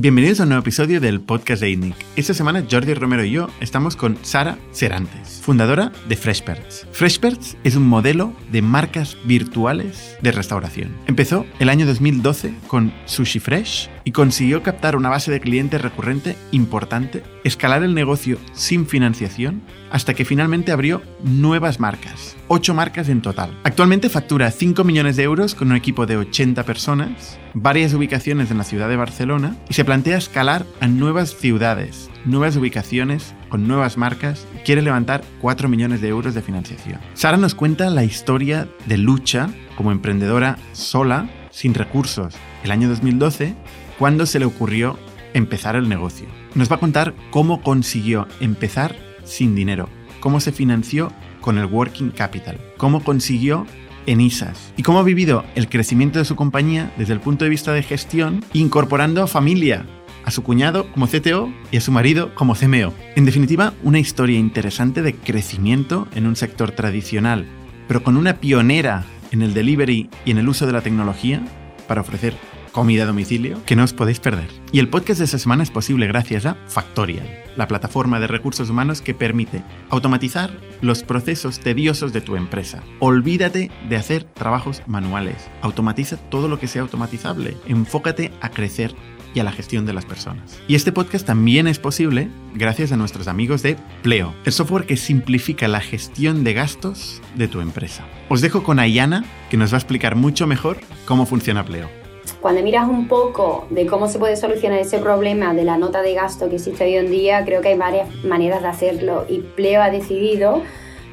Bienvenidos a un nuevo episodio del podcast de INNIC. Esta semana Jordi Romero y yo estamos con Sara Serantes, fundadora de Freshperts. Freshperts es un modelo de marcas virtuales de restauración. Empezó el año 2012 con Sushi Fresh y consiguió captar una base de clientes recurrente importante, escalar el negocio sin financiación, hasta que finalmente abrió nuevas marcas, 8 marcas en total. Actualmente factura 5 millones de euros con un equipo de 80 personas, varias ubicaciones en la ciudad de Barcelona y se plantea escalar a nuevas ciudades, nuevas ubicaciones con nuevas marcas quiere levantar 4 millones de euros de financiación. Sara nos cuenta la historia de lucha como emprendedora sola, sin recursos, el año 2012, cuando se le ocurrió empezar el negocio. Nos va a contar cómo consiguió empezar sin dinero, cómo se financió con el Working Capital, cómo consiguió ENISAS y cómo ha vivido el crecimiento de su compañía desde el punto de vista de gestión, incorporando a familia, a su cuñado como CTO y a su marido como CMO. En definitiva, una historia interesante de crecimiento en un sector tradicional, pero con una pionera en el delivery y en el uso de la tecnología para ofrecer comida a domicilio que no os podéis perder. Y el podcast de esta semana es posible gracias a Factorial, la plataforma de recursos humanos que permite automatizar los procesos tediosos de tu empresa. Olvídate de hacer trabajos manuales. Automatiza todo lo que sea automatizable. Enfócate a crecer y a la gestión de las personas. Y este podcast también es posible gracias a nuestros amigos de Pleo, el software que simplifica la gestión de gastos de tu empresa. Os dejo con Ayana, que nos va a explicar mucho mejor cómo funciona Pleo. Cuando miras un poco de cómo se puede solucionar ese problema de la nota de gasto que existe hoy en día, creo que hay varias maneras de hacerlo y Pleo ha decidido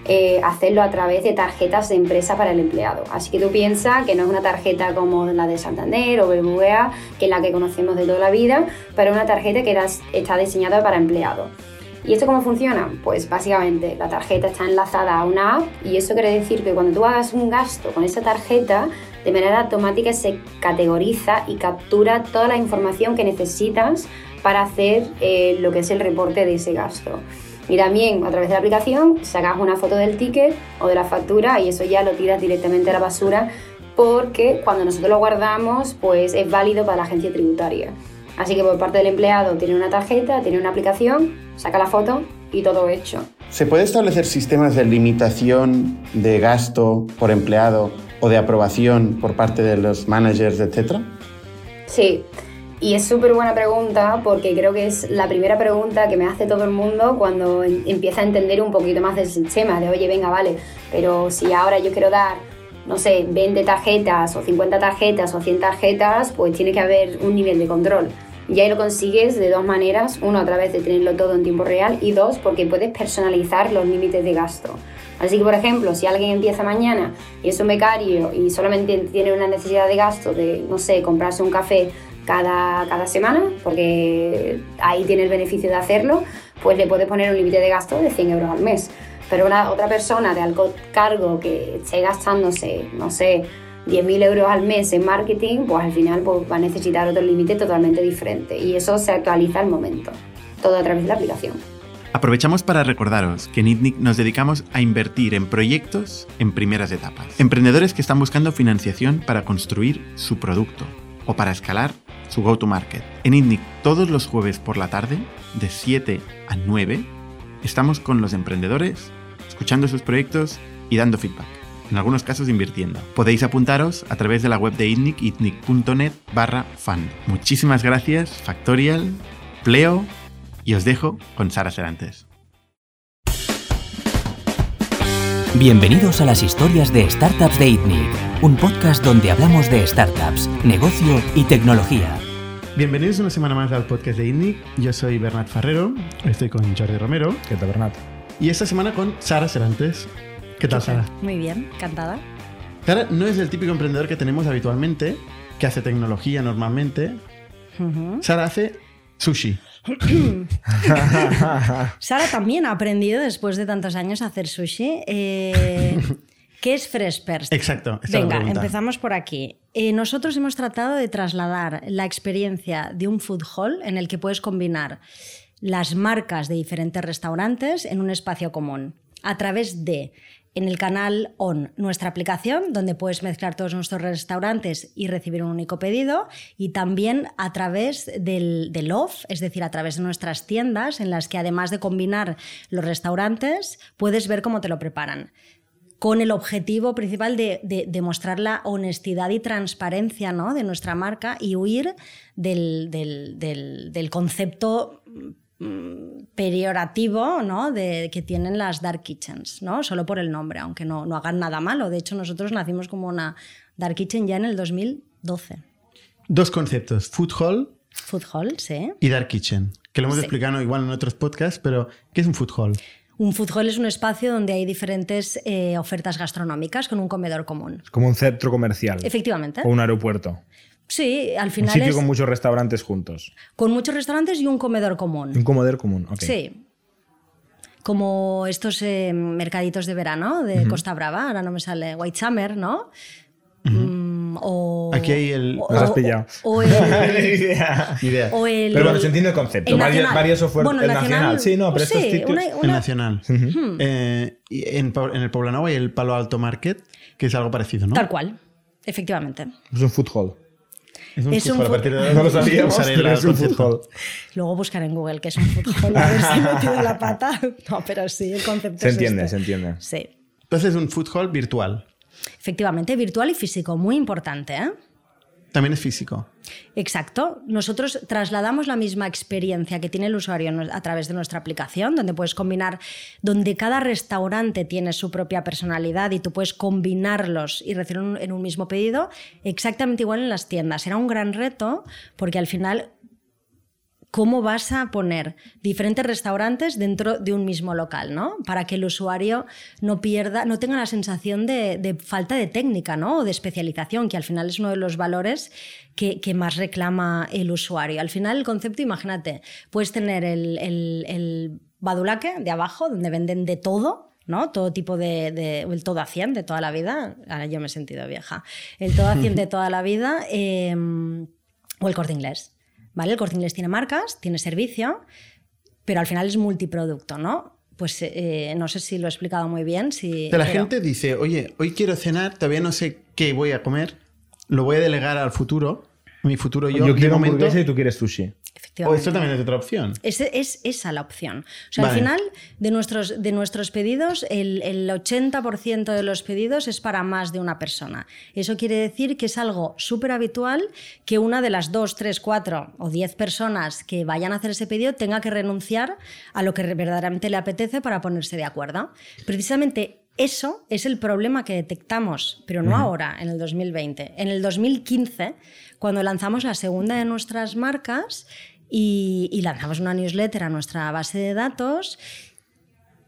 eh, hacerlo a través de tarjetas de empresa para el empleado. Así que tú piensas que no es una tarjeta como la de Santander o BBVA, que es la que conocemos de toda la vida, pero una tarjeta que está diseñada para empleado. ¿Y esto cómo funciona? Pues básicamente la tarjeta está enlazada a una app y eso quiere decir que cuando tú hagas un gasto con esa tarjeta, de manera automática se categoriza y captura toda la información que necesitas para hacer eh, lo que es el reporte de ese gasto. Y también a través de la aplicación sacas una foto del ticket o de la factura y eso ya lo tiras directamente a la basura porque cuando nosotros lo guardamos pues es válido para la agencia tributaria. Así que por parte del empleado tiene una tarjeta, tiene una aplicación, saca la foto y todo hecho. ¿Se puede establecer sistemas de limitación de gasto por empleado o de aprobación por parte de los managers, etcétera? Sí, y es súper buena pregunta porque creo que es la primera pregunta que me hace todo el mundo cuando empieza a entender un poquito más del sistema, de oye, venga, vale, pero si ahora yo quiero dar no sé, 20 tarjetas o 50 tarjetas o 100 tarjetas, pues tiene que haber un nivel de control. Y ahí lo consigues de dos maneras, uno a través de tenerlo todo en tiempo real y dos porque puedes personalizar los límites de gasto. Así que, por ejemplo, si alguien empieza mañana y es un becario y solamente tiene una necesidad de gasto de, no sé, comprarse un café cada, cada semana, porque ahí tiene el beneficio de hacerlo, pues le puedes poner un límite de gasto de 100 euros al mes. Pero una otra persona de alto cargo que esté gastándose, no sé, 10.000 euros al mes en marketing, pues al final pues, va a necesitar otro límite totalmente diferente. Y eso se actualiza al momento, todo a través de la aplicación. Aprovechamos para recordaros que en ITNIC nos dedicamos a invertir en proyectos en primeras etapas. Emprendedores que están buscando financiación para construir su producto o para escalar su go-to-market. En ITNIC todos los jueves por la tarde, de 7 a 9, estamos con los emprendedores, escuchando sus proyectos y dando feedback. En algunos casos invirtiendo. Podéis apuntaros a través de la web de ITNIC, itnic.net barra fan. Muchísimas gracias, Factorial, Pleo, y os dejo con Sara Serantes. Bienvenidos a las historias de Startups de ITNIC, un podcast donde hablamos de startups, negocio y tecnología. Bienvenidos una semana más al podcast de ITNIC. Yo soy Bernat Ferrero, estoy con Jordi Romero. ¿Qué tal, Bernat? Y esta semana con Sara Serantes. ¿Qué tal, Sara? Muy bien, encantada. Sara no es el típico emprendedor que tenemos habitualmente, que hace tecnología normalmente. Sara hace sushi. Sara también ha aprendido después de tantos años a hacer sushi. Eh, ¿Qué es Freshperst? Exacto. Venga, empezamos por aquí. Eh, nosotros hemos tratado de trasladar la experiencia de un food hall en el que puedes combinar las marcas de diferentes restaurantes en un espacio común a través de en el canal ON, nuestra aplicación, donde puedes mezclar todos nuestros restaurantes y recibir un único pedido, y también a través del, del off, es decir, a través de nuestras tiendas, en las que además de combinar los restaurantes, puedes ver cómo te lo preparan con el objetivo principal de, mostrar la honestidad y transparencia de nuestra marca y huir del concepto Mm, periorativo ¿no? de, que tienen las dark kitchens, ¿no? solo por el nombre, aunque no, no hagan nada malo. De hecho, nosotros nacimos como una dark kitchen ya en el 2012. Dos conceptos, food hall, food hall sí. y dark kitchen, que lo hemos explicado igual en otros podcasts, pero ¿qué es un food hall? Un food hall es un espacio donde hay diferentes eh, ofertas gastronómicas con un comedor común. Como un centro comercial. Efectivamente. O un aeropuerto. Sí, al final. Un sitio con muchos restaurantes juntos. Con muchos restaurantes y un comedor común. Un comedor común, ok. Sí. Como estos eh, mercaditos de verano de Costa Brava, ahora no me sale, White Summer, ¿no? Mm, o, Aquí hay el. O, has pillado. O, el, idea. o el, pero bueno, se entiende el concepto. El varios, nacional. varios software. Bueno, el nacional, nacional. Sí, no, pero sí, estos sitios. una- El una- nacional. Eh, y en, en el Poblano hay el Palo Alto Market, que es algo parecido, ¿no? Tal cual, efectivamente. Es un food hall. Es un Es un hall, a food- partir de ahora No lo sabíamos, pero es un hall. Luego buscar en Google que es un hall, a ver si he metido la pata. No, pero sí, el concepto Se es entiende, este. se entiende. Sí. Entonces es un hall virtual. Efectivamente, virtual y físico, muy importante, ¿eh? También es físico. Exacto. Nosotros trasladamos la misma experiencia que tiene el usuario a través de nuestra aplicación, donde puedes combinar, donde cada restaurante tiene su propia personalidad y tú puedes combinarlos y recibir en un mismo pedido, exactamente igual en las tiendas. Era un gran reto porque al final cómo vas a poner diferentes restaurantes dentro de un mismo local, ¿no? Para que el usuario no pierda, no tenga la sensación de, de falta de técnica, ¿no? O de especialización, que al final es uno de los valores que, que más reclama el usuario. Al final el concepto, imagínate, puedes tener el, el, el badulaque de abajo, donde venden de todo, ¿no? Todo tipo de, de- el todo a 100 de toda la vida. Ahora yo me he sentido vieja. El todo a 100 de toda la vida eh, o el corte inglés. ¿Vale? El corte inglés tiene marcas, tiene servicio, pero al final es multiproducto, ¿no? Pues eh, no sé si lo he explicado muy bien. Si, la pero- gente dice, oye, hoy quiero cenar, todavía no sé qué voy a comer, lo voy a delegar al futuro, mi futuro yo. Yo, quiero momento- hamburguesa y tú quieres sushi. O Efectivamente. esto también es otra opción. Ese- es esa la opción. O sea, Vale. al final de nuestros, de nuestros pedidos, el, el 80% de los pedidos es para más de una persona. Eso quiere decir que es algo súper habitual que una de las dos, tres, cuatro o diez personas que vayan a hacer ese pedido tenga que renunciar a lo que verdaderamente le apetece para ponerse de acuerdo. Precisamente eso es el problema que detectamos, pero no ahora, en el 2020. En el 2015, cuando lanzamos la segunda de nuestras marcas y, y lanzamos una newsletter a nuestra base de datos,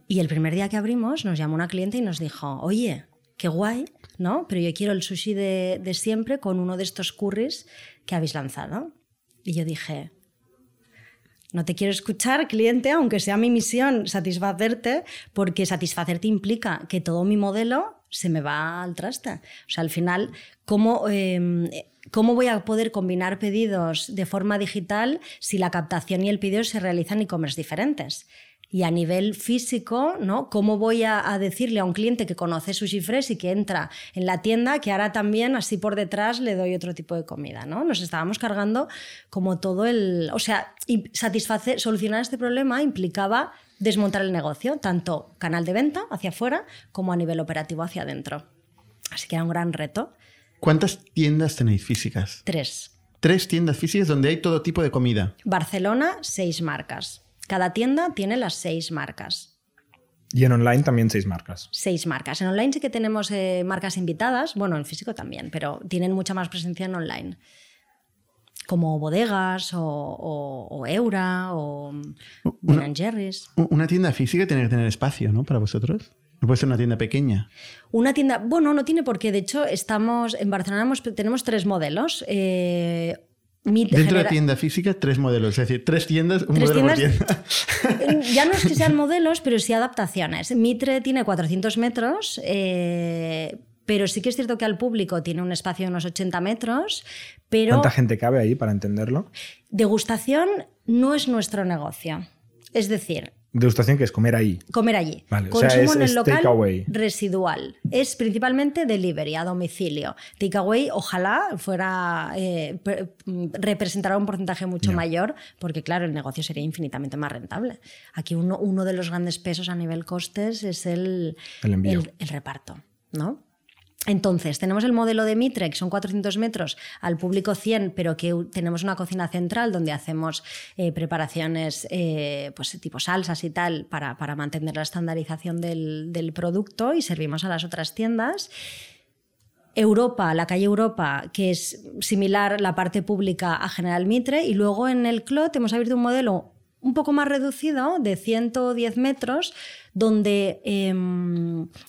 y el primer día que abrimos nos llamó una cliente y nos dijo, oye, qué guay, ¿no? Pero yo quiero el sushi de, de siempre con uno de estos curries que habéis lanzado. Y yo dije, no te quiero escuchar, cliente, aunque sea mi misión satisfacerte, porque satisfacerte implica que todo mi modelo se me va al traste. O sea, al final, ¿cómo, eh, ¿cómo voy a poder combinar pedidos de forma digital si la captación y el pedido se realizan en e-commerce diferentes? Y a nivel físico, ¿no? ¿Cómo voy a, a decirle a un cliente que conoce Sushi Fresh y que entra en la tienda que ahora también así por detrás le doy otro tipo de comida, ¿no? Nos estábamos cargando como todo el... O sea, satisfacer, solucionar este problema implicaba desmontar el negocio, tanto canal de venta hacia afuera como a nivel operativo hacia adentro. Así que era un gran reto. ¿Cuántas tiendas tenéis físicas? Tres. Tres tiendas físicas donde hay todo tipo de comida. Barcelona, seis marcas. Cada tienda tiene las seis marcas. Y en online también seis marcas. Seis marcas. En online sí que tenemos eh, marcas invitadas, bueno, en físico también, pero tienen mucha más presencia en online. Como bodegas o, o- o Eura o Ben and Jerry's. Una tienda física tiene que tener espacio, ¿no? Para vosotros. No puede ser una tienda pequeña. Una tienda, bueno, no tiene por qué. De hecho, estamos en Barcelona hemos- tenemos tres modelos. Eh, Meet Dentro de genera- tienda física, tres modelos. Es decir, tres tiendas, un Tres modelo por tiendas- tienda. Ya no es que sean modelos, pero sí adaptaciones. Mitre tiene 400 metros, eh, pero sí que es cierto que al público tiene un espacio de unos 80 metros, pero ¿Cuánta gente cabe ahí para entenderlo? degustación no es nuestro negocio. Es decir, Degustación que es comer ahí. Comer allí. Vale, o sea, Consumo es- en el local takeaway. residual. Es principalmente delivery, a domicilio. Takeaway, ojalá fuera eh, pre- representara un porcentaje mucho mayor, porque claro, el negocio sería infinitamente más rentable. Aquí uno, uno de los grandes pesos a nivel costes es el, El envío. el- el reparto, ¿no? Entonces, tenemos el modelo de Mitre, que son 400 metros, al público 100, pero que tenemos una cocina central donde hacemos eh, preparaciones eh, pues, tipo salsas y tal para, para mantener la estandarización del, del producto y servimos a las otras tiendas. Europa, la calle Europa, que es similar la parte pública a General Mitre, y luego en el Clot hemos abierto un modelo un poco más reducido, de 110 metros, donde, eh,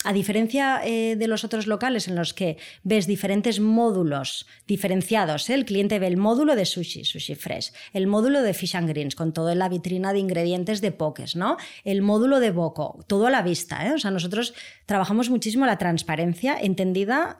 a diferencia eh, de los otros locales en los que ves diferentes módulos diferenciados, ¿eh? el cliente ve el módulo de sushi, sushi fresh, el módulo de fish and greens, con toda la vitrina de ingredientes de pokés, ¿no? el módulo de boco, todo a la vista. ¿eh? O sea, nosotros trabajamos muchísimo la transparencia entendida,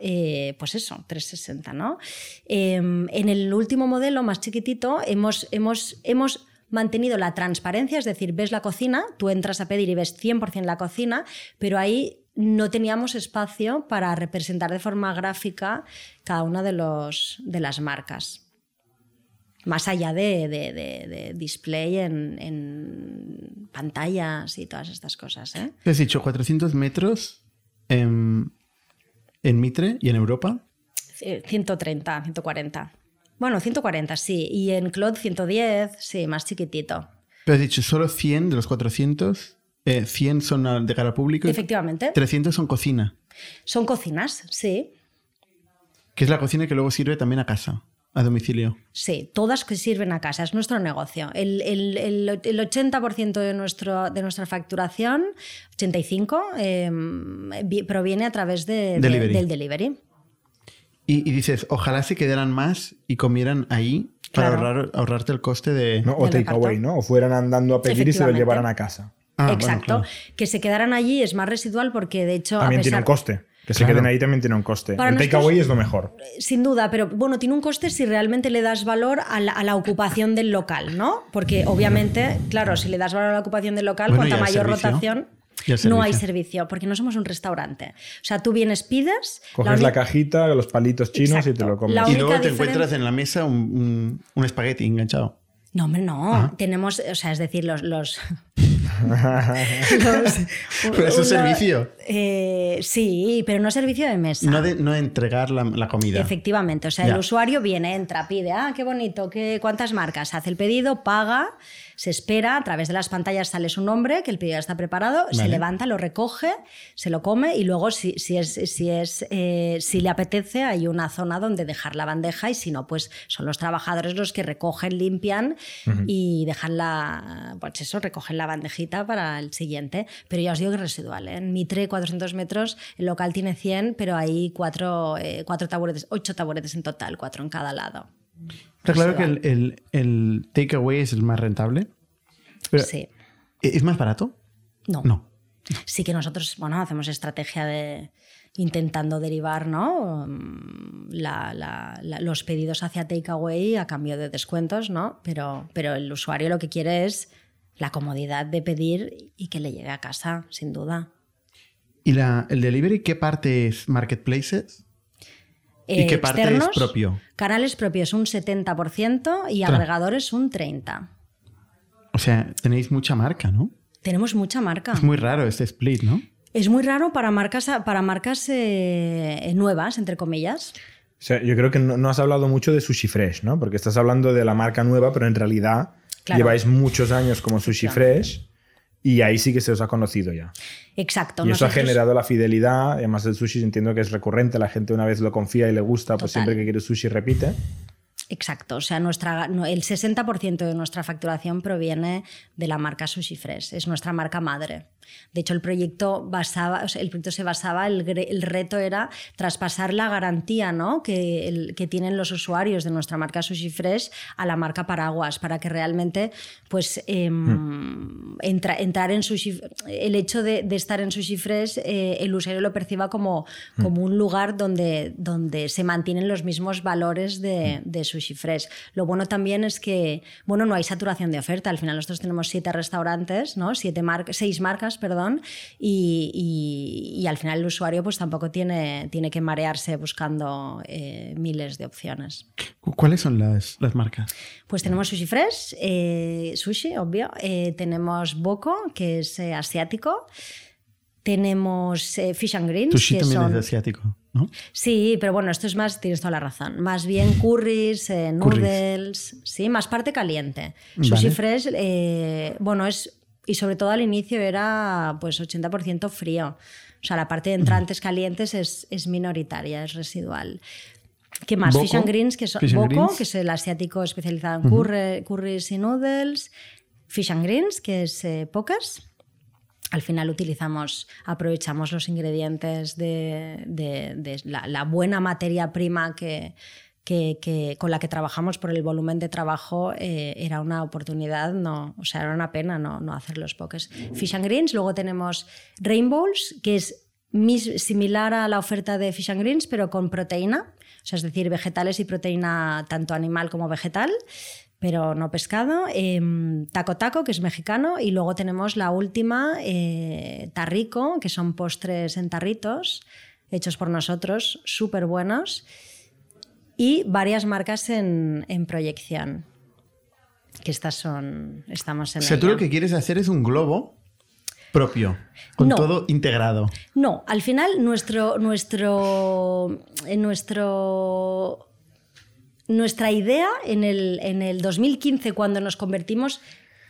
pues eso, 360. ¿no? Eh, en el último modelo, más chiquitito, hemos, hemos, hemos mantenido la transparencia, es decir, ves la cocina, tú entras a pedir y ves 100% la cocina, pero ahí no teníamos espacio para representar de forma gráfica cada una de, los, de las marcas. Más allá de, de- de- display en, en pantallas y todas estas cosas. ¿eh? Has dicho 400 metros en, en Mitre y en Europa. Eh, 130, 140. Bueno, 140, sí. Y en Cloud 110, sí, más chiquitito. Pero has dicho solo 100 de los 400. eh, 100 son de cara al público. Efectivamente. 300 son cocina. Son cocinas, sí. Que es la cocina que luego sirve también a casa, a domicilio. Sí, todas que sirven a casa, es nuestro negocio. El, el- el- el 80% de, nuestro, de nuestra facturación, 85%, eh, vi- proviene a través de- de- Delivery. del delivery. Y, y dices, ojalá se quedaran más y comieran ahí para Claro. ahorrar- ahorrarte el coste de... ¿no? O takeaway. ¿no? O fueran andando a pedir y se lo llevaran a casa. Ah, bueno, Exacto. claro. Que se quedaran allí es más residual porque, de hecho, También a tiene un coste. Que se queden ahí también tiene un coste. Para el nosotros- takeaway es lo mejor. Sin duda, pero bueno, tiene un coste si realmente le das valor a la, a la ocupación del local, ¿no? Porque obviamente, claro, si le das valor a la ocupación del local, Bueno, cuanta mayor servicio. rotación, no hay servicio. porque no somos un restaurante. O sea, tú vienes, pides. Coges la cajita, los palitos chinos y te lo comes. Y luego te encuentras en la mesa un, un, un espagueti enganchado. No, hombre, no. Ah. Tenemos, o sea, es decir, los. los, los- Pero es un servicio. eh, sí, pero no servicio de mesa. No de no de entregar la, la comida. Efectivamente, o sea, Ya. el usuario viene, entra, pide, ah, qué bonito, qué, cuántas marcas, hace el pedido, paga, se espera, a través de las pantallas sale su nombre, que el pedido ya está preparado, se levanta, lo recoge, se lo come y luego si, si es, si, es eh, si le apetece hay una zona donde dejar la bandeja y si no, pues son los trabajadores los que recogen, limpian y dejan la, pues eso, recogen la bandejita para el siguiente. Pero ya os digo que es residual, ¿eh? en Mitre 400 metros, el local tiene 100, pero hay cuatro, eh, cuatro taburetes, ocho taburetes en total, cuatro en cada lado. Está claro que el, el, el takeaway es el más rentable. Pero, Sí. ¿Es más barato? No. No. Sí que nosotros, bueno, hacemos estrategia de intentando derivar ¿no? La- la- la- los pedidos hacia takeaway a cambio de descuentos, ¿no? Pero, pero el usuario lo que quiere es la comodidad de pedir y que le llegue a casa, sin duda. ¿Y el delivery qué parte es marketplaces? ¿Y Eh, qué parte es externos, propio? Canales propios un 70% y agregadores un 30%. O sea, tenéis mucha marca, ¿no? Tenemos mucha marca. Es muy raro este split, ¿no? Es muy raro para marcas, para marcas eh, nuevas, entre comillas. O sea, yo creo que no, no has hablado mucho de Sushi Fresh, ¿no? Porque estás hablando de la marca nueva, pero en realidad Claro. lleváis muchos años como Sushi. Fresh y ahí sí que se os ha conocido ya. Exacto. y eso ha nosotros- generado la fidelidad. Además, el sushi entiendo que es recurrente. La gente una vez lo confía y le gusta, pues siempre que quiere sushi repite. Exacto, o sea, nuestra, el 60% de nuestra facturación proviene de la marca Sushi Fresh, es nuestra marca madre. De hecho, el proyecto, basaba, o sea, el proyecto se basaba, el, el, reto era traspasar la garantía ¿no? que, el, que tienen los usuarios de nuestra marca Sushi Fresh a la marca Paraguas, para que realmente pues, eh, mm. entra, entrar en Sushi, el hecho de, de estar en Sushi Fresh, eh, el usuario lo perciba como, mm. como un lugar donde, donde se mantienen los mismos valores de, mm. de Sushi Fresh. Lo bueno también es que bueno, no hay saturación de oferta. Al final nosotros tenemos siete restaurantes, ¿no? siete seis marcas, perdón, y, y, al final el usuario pues tampoco tiene, tiene que marearse buscando eh, miles de opciones. ¿Cuáles son las, las marcas? Pues tenemos Sushi Fresh, eh, sushi, obvio. Eh, tenemos Boko, que es asiático. Tenemos Fish and Greens. Sushi que también son... es asiático. ¿No? Sí, pero bueno, esto es más, tienes toda la razón. Más bien curries, eh, noodles, curries. sí, más parte caliente. Vale. Sushi fresh, eh, bueno, es, y sobre todo al inicio era pues 80% frío. O sea, la parte de entrantes calientes es, es minoritaria, es residual. ¿Qué más? Boko, Fish and Greens, que, and Boko, Greens. que es el asiático especializado en curry, curries y noodles. Fish and Greens, que es eh, pocas al final utilizamos, aprovechamos los ingredientes de, de, de la, la, buena materia prima que, que, con la que trabajamos por el volumen de trabajo, eh, era una oportunidad, no, o sea, era una pena no, no hacer los pokés. Fish and Greens, luego tenemos Rainbows, que es similar a la oferta de Fish and Greens, pero con proteína, o sea, es decir, vegetales y proteína tanto animal como vegetal pero no pescado, eh, taco taco, que es mexicano, y luego tenemos la última, eh, tarrico, que son postres en tarritos, hechos por nosotros, súper buenos, y varias marcas en, en, proyección, que estas son, estamos en O sea, ella. tú lo que quieres hacer es un globo propio, con No. todo integrado. No, al final nuestro, nuestro, nuestro nuestra idea en el, en el 2015, cuando nos convertimos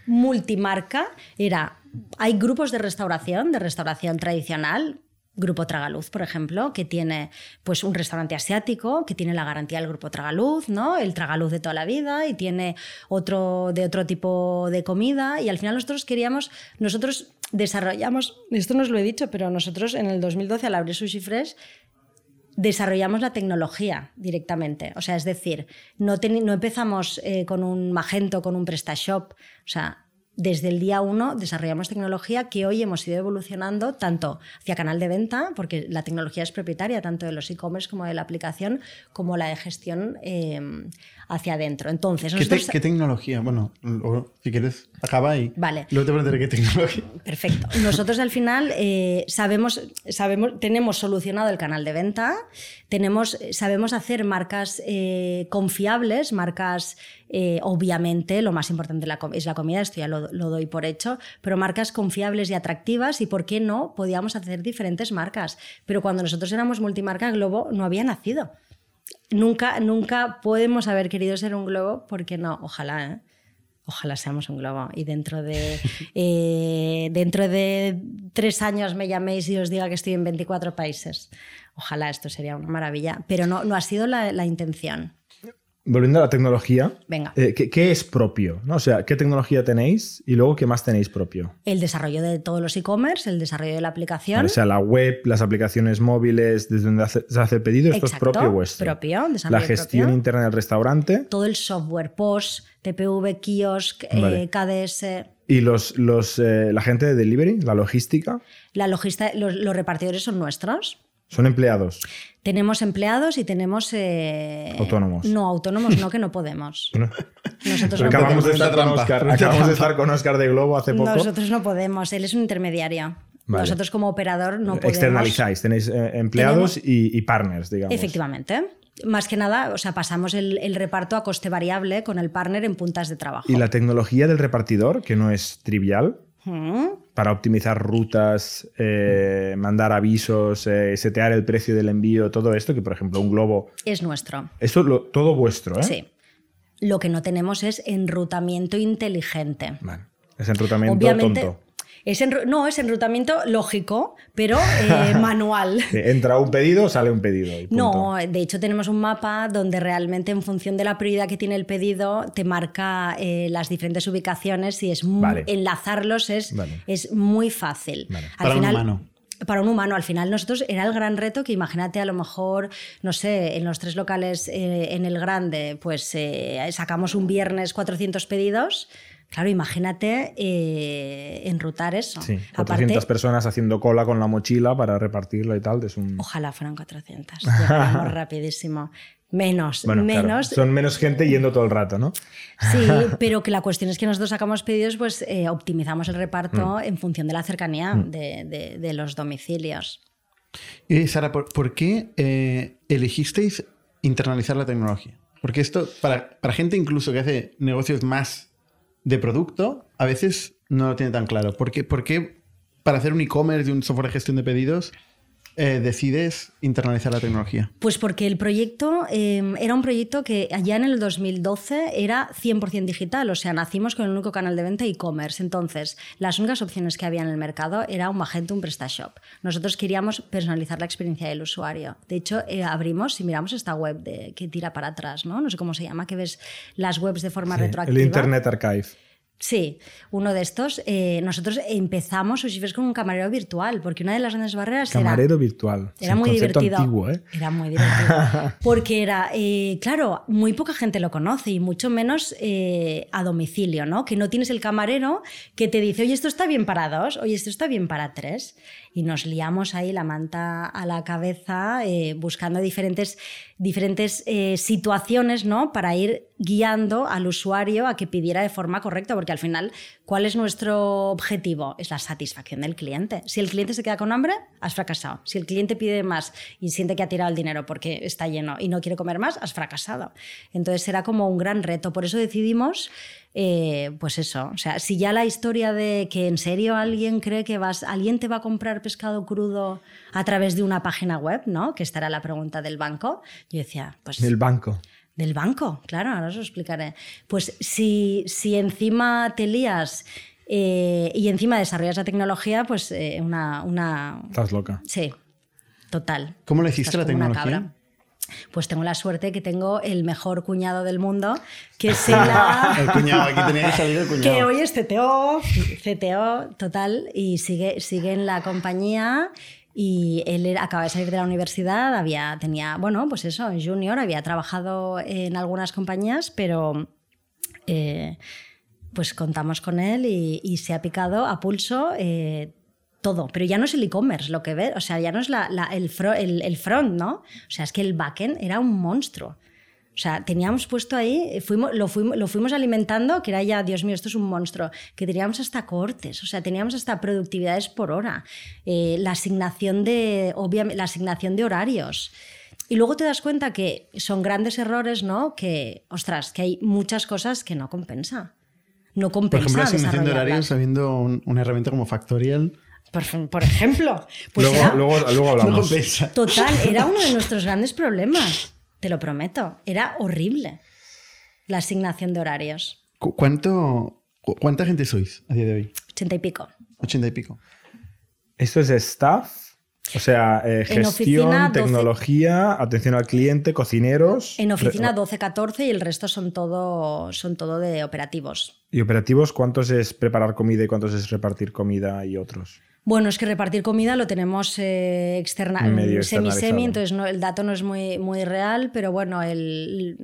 multimarca, era, hay grupos de restauración, de restauración tradicional, Grupo Tragaluz, por ejemplo, que tiene pues, un restaurante asiático, que tiene la garantía del Grupo Tragaluz, ¿no? el Tragaluz de toda la vida, y tiene otro de otro tipo de comida, y al final nosotros queríamos, nosotros desarrollamos, esto no os lo he dicho, pero nosotros en el 2012 al abrir Sushi Fresh desarrollamos la tecnología directamente. O sea, es decir, no, no empezamos eh, con un Magento, con un PrestaShop. O sea, desde el día uno desarrollamos tecnología que hoy hemos ido evolucionando tanto hacia canal de venta, porque la tecnología es propietaria tanto de los e-commerce como de la aplicación, como la de gestión eh, hacia adentro. Entonces, ¿Qué, nosotros... te, ¿Qué, tecnología? Bueno, o, si quieres, acaba y vale. luego te preguntaré qué tecnología. Perfecto. Nosotros al final eh, sabemos, sabemos, tenemos solucionado el canal de venta, tenemos, sabemos hacer marcas eh, confiables, marcas, eh, obviamente, lo más importante es la comida, esto ya lo, lo, doy por hecho, pero marcas confiables y atractivas y, ¿por qué no? Podíamos hacer diferentes marcas. Pero cuando nosotros éramos multimarca, Globo no había nacido. Nunca, nunca podemos haber querido ser un globo porque no, ojalá, ¿eh? Ojalá seamos un globo y dentro de, eh, dentro de tres años me llaméis y os diga que estoy en 24 países. Ojalá esto sería una maravilla, pero no, no ha sido la, la intención. Volviendo a la tecnología, Venga. Eh, ¿qué, ¿qué, es propio? ¿no? O sea, ¿qué tecnología tenéis y luego qué más tenéis propio? El desarrollo de todos los e-commerce, el desarrollo de la aplicación. O sea, la web, las aplicaciones móviles, desde donde hace, se hace el pedido, esto es propio vuestro. Propio, la gestión propio. interna del restaurante. Todo el software, POS, TPV, kiosk, vale. eh, KDS. ¿Y los, los, eh, la gente de delivery, la logística? La logista, los, los repartidores son nuestros. ¿Son empleados? Tenemos empleados y tenemos... Eh... Autónomos. No, autónomos no, que no podemos. No. Nosotros no acabamos, podemos. de estar con Oscar, acabamos de estar con Oscar de Globo hace poco. Nosotros no podemos, él es un intermediario. Vale. Nosotros como operador no podemos. Externalizáis, tenéis eh, empleados tenemos... y, y, partners, digamos. Efectivamente. Más que nada, o sea, pasamos el, el, reparto a coste variable con el partner en puntas de trabajo. ¿Y la tecnología del repartidor, que no es trivial? Para optimizar rutas, eh, mandar avisos, eh, setear el precio del envío, todo esto, que por ejemplo un globo... Es nuestro. Esto lo, todo vuestro, ¿eh? Sí. Lo que no tenemos es enrutamiento inteligente. Vale. Es enrutamiento Obviamente, tonto. Es no, es enrutamiento lógico, pero eh, manual. Entra un pedido, sale un pedido. No, de hecho tenemos un mapa donde realmente en función de la prioridad que tiene el pedido te marca eh, las diferentes ubicaciones y es Vale. enlazarlos es, Vale. es muy fácil. Vale. Al Para un humano. Para un humano, al final nosotros era el gran reto que imagínate a lo mejor, no sé, en los tres locales eh, en el grande, pues eh, sacamos un viernes 400 pedidos. Claro, imagínate eh, enrutar eso. Sí, Aparte, 400 personas haciendo cola con la mochila para repartirla y tal. Es un... Ojalá fueran 400. Llegaríamos rapidísimo. Menos, Bueno, claro, menos. son menos gente yendo todo el rato, ¿no? Sí, pero que la cuestión es que nosotros sacamos pedidos, pues eh, optimizamos el Mm. reparto en función de la cercanía de, de- de los domicilios. Y Sara, ¿por, por qué eh, elegisteis internalizar la tecnología? Porque esto, para, para gente incluso que hace negocios más de producto, a veces no lo tiene tan claro. ¿Por qué, para hacer un e-commerce y un software de gestión de pedidos eh, decides internalizar la tecnología? Pues porque el proyecto eh, era un proyecto que allá en el 2012 era 100% digital, o sea, nacimos con el único canal de venta e-commerce. Entonces, las únicas opciones que había en el mercado era un Magento, un PrestaShop. Nosotros queríamos personalizar la experiencia del usuario. De hecho, eh, abrimos, si miramos esta web de, que tira para atrás, ¿no? No sé cómo se llama, que ves las webs de forma Sí, retroactiva. el Internet Archive. Sí, uno de estos. eh, nosotros empezamos con un camarero virtual, porque una de las grandes barreras era... Camarero virtual. Era muy divertido. antiguo, ¿eh? Era muy divertido. Porque era, eh, claro, muy poca gente lo conoce y mucho menos eh, a domicilio, ¿no? Que no tienes el camarero que te dice, oye, esto está bien para dos, oye, esto está bien para tres. Y nos liamos ahí la manta a la cabeza buscando diferentes, diferentes situaciones, ¿no? Para ir guiando al usuario a que pidiera de forma correcta, porque al final, ¿cuál es nuestro objetivo? Es la satisfacción del cliente. Si el cliente se queda con hambre, has fracasado. Si el cliente pide más y siente que ha tirado el dinero porque está lleno y no quiere comer más, has fracasado. Entonces era como un gran reto. Por eso decidimos, eh, pues eso, o sea, si ya la historia de que en serio alguien cree que vas, alguien te va a comprar pescado crudo a través de una página web, ¿no? Que esta era la pregunta del banco. Yo decía, pues... El banco. Del banco, claro, ahora os lo explicaré. Pues si, si encima te lías eh, y encima desarrollas la tecnología, pues eh, una, una... Estás loca. Sí, total. ¿Cómo le hiciste Estás la tecnología? cabra. Pues tengo la suerte que tengo el mejor cuñado del mundo, que se la... El cuñado, aquí tenía que salir el que cuñado. hoy es CTO, CTO total, y sigue, sigue en la compañía. Y él acaba de salir de la universidad, había, tenía, bueno, pues eso, junior, había trabajado en algunas compañías, pero eh, pues contamos con él y, y se ha picado a pulso eh, todo. Pero ya no es el e-commerce lo que ve, o sea, ya no es la- la- el, fro- el- el front, ¿no? O sea, es que el backend era un monstruo. O sea, teníamos puesto ahí, fuimos, lo, fuimos, lo fuimos alimentando, que era ya, Dios mío, esto es un monstruo, que teníamos hasta cortes, o sea, teníamos hasta productividades por hora, eh, la, asignación de, obviamente, la asignación de horarios. Y luego te das cuenta que son grandes errores, ¿no? Que, ostras, que hay muchas cosas que no compensa. No Por compensa. ejemplo, la asignación de horarios habiendo un- una herramienta como Factorial. Por, por ejemplo. Pues luego, era- luego, luego No hablamos. compensa. Total, era uno de nuestros grandes problemas. Te lo prometo. Era horrible la asignación de horarios. ¿Cu- ¿Cuánto, cu- ¿Cuánta gente sois a día de hoy? Ochenta y pico. Ochenta y pico. Esto es staff, o sea, eh, gestión, oficina, 12. tecnología, atención al cliente, cocineros. En oficina re- 12, 14 y el resto son todo, son todo de operativos. ¿Y operativos cuántos es preparar comida y cuántos es repartir comida y otros? Bueno, es que repartir comida lo tenemos eh, externa, semi-semi, entonces no, el dato no es muy, muy real, pero bueno, el,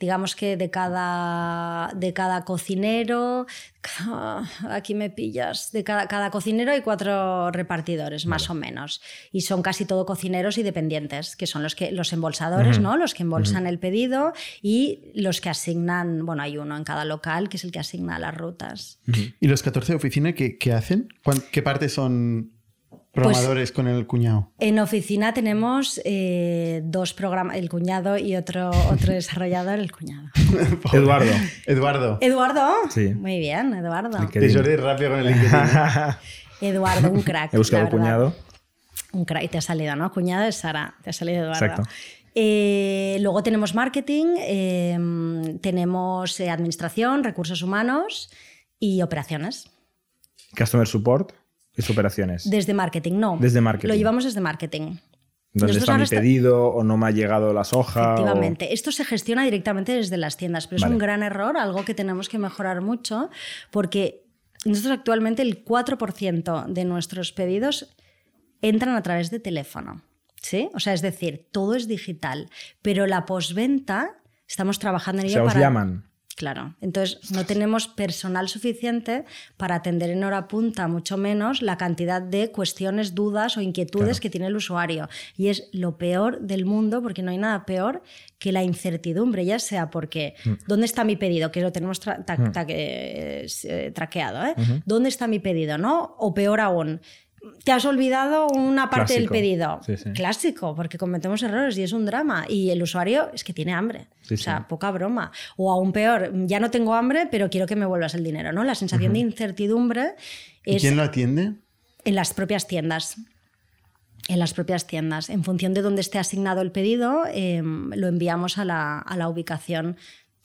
digamos que de cada, de cada cocinero, aquí me pillas, de cada, cada cocinero hay cuatro repartidores, más o menos, y son casi todo cocineros y dependientes, que son los, que, los embolsadores, ¿no? los que embolsan el pedido y los que asignan, bueno, hay uno en cada local, que es el que asigna las rutas. ¿Y los 14 de oficina qué, qué hacen? ¿Cuán- ¿Qué parte son programadores con el cuñado? En oficina tenemos eh, dos programas, el cuñado y otro, otro desarrollador, el cuñado. Eduardo. Eduardo. ¿Eduardo? Sí. Muy bien, Eduardo. De Jordi rápido con el LinkedIn. Eduardo, un crack. He buscado la el cuñado. Un crack. Y te ha salido, ¿no? Cuñado de Sara. Te ha salido Eduardo. Exacto. Eh, luego tenemos marketing, eh, tenemos eh, administración, recursos humanos y operaciones. Customer support es operaciones. Desde marketing, no. Desde marketing. Lo llevamos desde marketing. ¿Dónde Nosotros está mi pedido? ¿O no me ha llegado las hojas? Efectivamente. Esto se gestiona directamente desde las tiendas, pero Vale. es un gran error, algo que tenemos que mejorar mucho, porque nosotros actualmente el 4% de nuestros pedidos entran a través de teléfono. ¿Sí? O sea, es decir, todo es digital, pero la posventa estamos trabajando en O ello os para llaman. Claro, entonces no tenemos personal suficiente para atender en hora punta, mucho menos la cantidad de cuestiones, dudas o inquietudes Claro. que tiene el usuario. Y es lo peor del mundo, porque no hay nada peor que la incertidumbre, ya sea porque Mm. ¿dónde está mi pedido? Que lo tenemos tra- eh, eh, traqueado, ¿eh? ¿Dónde está mi pedido? ¿No? O peor aún. Te has olvidado una parte Clásico. del pedido. Sí, sí. Clásico, porque cometemos errores y es un drama. Y el usuario es que tiene hambre. Sí, o sea, poca broma. O aún peor, ya no tengo hambre, pero quiero que me vuelvas el dinero, ¿no? La sensación de incertidumbre ¿Y es quién lo atiende? en las propias tiendas. En las propias tiendas. En función de dónde esté asignado el pedido, eh, lo enviamos a la, a la ubicación.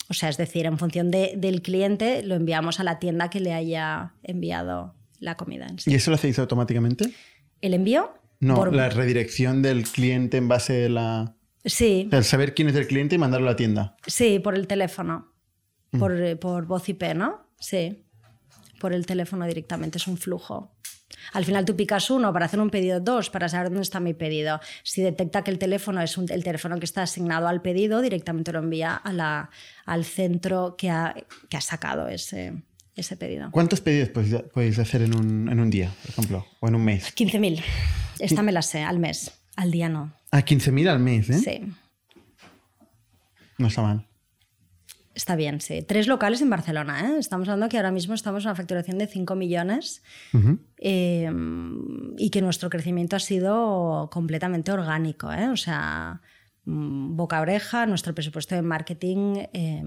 O sea, es decir, en función de- del cliente, lo enviamos a la tienda que le haya enviado la comida en sí. ¿Y eso lo hacéis automáticamente? ¿El envío? No, Por- la redirección del cliente en base a la... Sí, el saber quién es el cliente y mandarlo a la tienda. Sí, por el teléfono. Mm. Por, eh, por voz IP, ¿no? Sí. Por el teléfono directamente, es un flujo. Al final tú picas uno para hacer un pedido, dos para saber dónde está mi pedido. Si detecta que el teléfono es un- el teléfono que está asignado al pedido, directamente lo envía a la- al centro que ha, que ha sacado ese, ese pedido. ¿Cuántos pedidos podéis, hacer en un, en un día, por ejemplo? O en un mes. 15.000. Esta me la sé, al mes. Al día no. A 15.000 al mes, ¿eh? Sí. No está mal. Está bien, sí. Tres locales en Barcelona. ¿eh? Estamos hablando que ahora mismo estamos en una facturación de 5 millones eh, y que nuestro crecimiento ha sido completamente orgánico. ¿eh? O sea, mm, boca a oreja, nuestro presupuesto de marketing eh,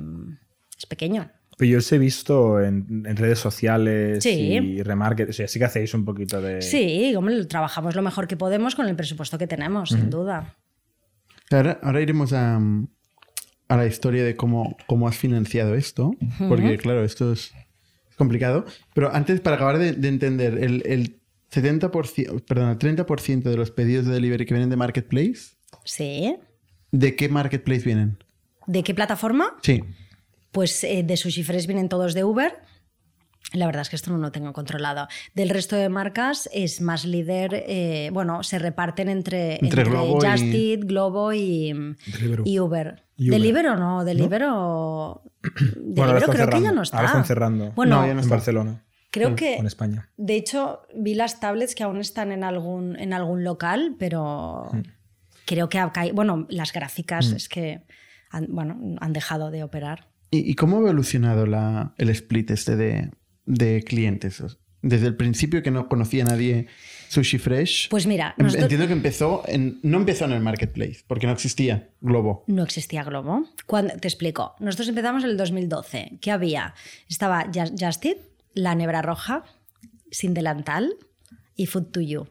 es pequeño. Pero yo os he visto en, en redes sociales Sí. y remarket. O sea, sí que hacéis un poquito de. Sí, hombre, trabajamos lo mejor que podemos con el presupuesto que tenemos, sin duda. Ahora, ahora iremos a, a la historia de cómo, cómo has financiado esto, porque claro, esto es complicado. Pero antes, para acabar de, de entender, el, el 70%, perdón, el 30% de los pedidos de delivery que vienen de Marketplace, Sí. ¿de qué Marketplace vienen? ¿De qué plataforma? Sí. Pues eh, de Sushi Fresh vienen todos de Uber. La verdad es que esto no lo tengo controlado. Del resto de marcas es más líder, eh, bueno, se reparten entre, Entre Globo y- Just Eat, Globo y, Deliveroo. y Uber. Uber. Deliveroo no, Deliveroo están creo que ya cerrando. no está. Ahora están cerrando. Bueno, No, ya no en está. Barcelona. creo que, O en España. de hecho, vi las tablets que aún están en algún, en algún local, pero Mm. creo que bueno, las gráficas es que han, bueno, han dejado de operar. ¿Y, y cómo ha evolucionado la, el split este de, de clientes? Desde el principio que no conocía a nadie Sushi Fresh. Pues mira, Em- nosotros- Entiendo que empezó en, no empezó en el marketplace, porque no existía Globo. No existía Globo. Cuando, te explico. Nosotros empezamos en el 2012. ¿Qué había? Estaba Just Just Eat, La Nebra Roja, Sin Delantal y Food to You.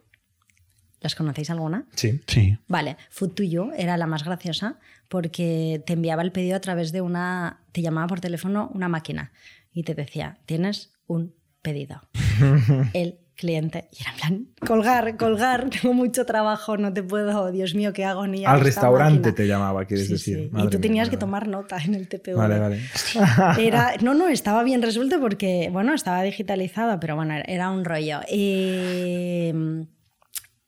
¿Las conocéis alguna? Sí. Sí. Vale, Food to You era la más graciosa porque te enviaba el pedido a través de una. Te llamaba por teléfono una máquina y te decía: Tienes un pedido. el cliente. Y era en plan: colgar, colgar, tengo mucho trabajo, no te puedo, Dios mío, qué agonía. Al esta restaurante máquina". te llamaba, quieres Sí, decir. sí. Y tú tenías que vale. tomar nota en el TPV. Vale, vale. Era, no, no, estaba bien resuelto porque, bueno, estaba digitalizado, pero bueno, era un rollo. Eh,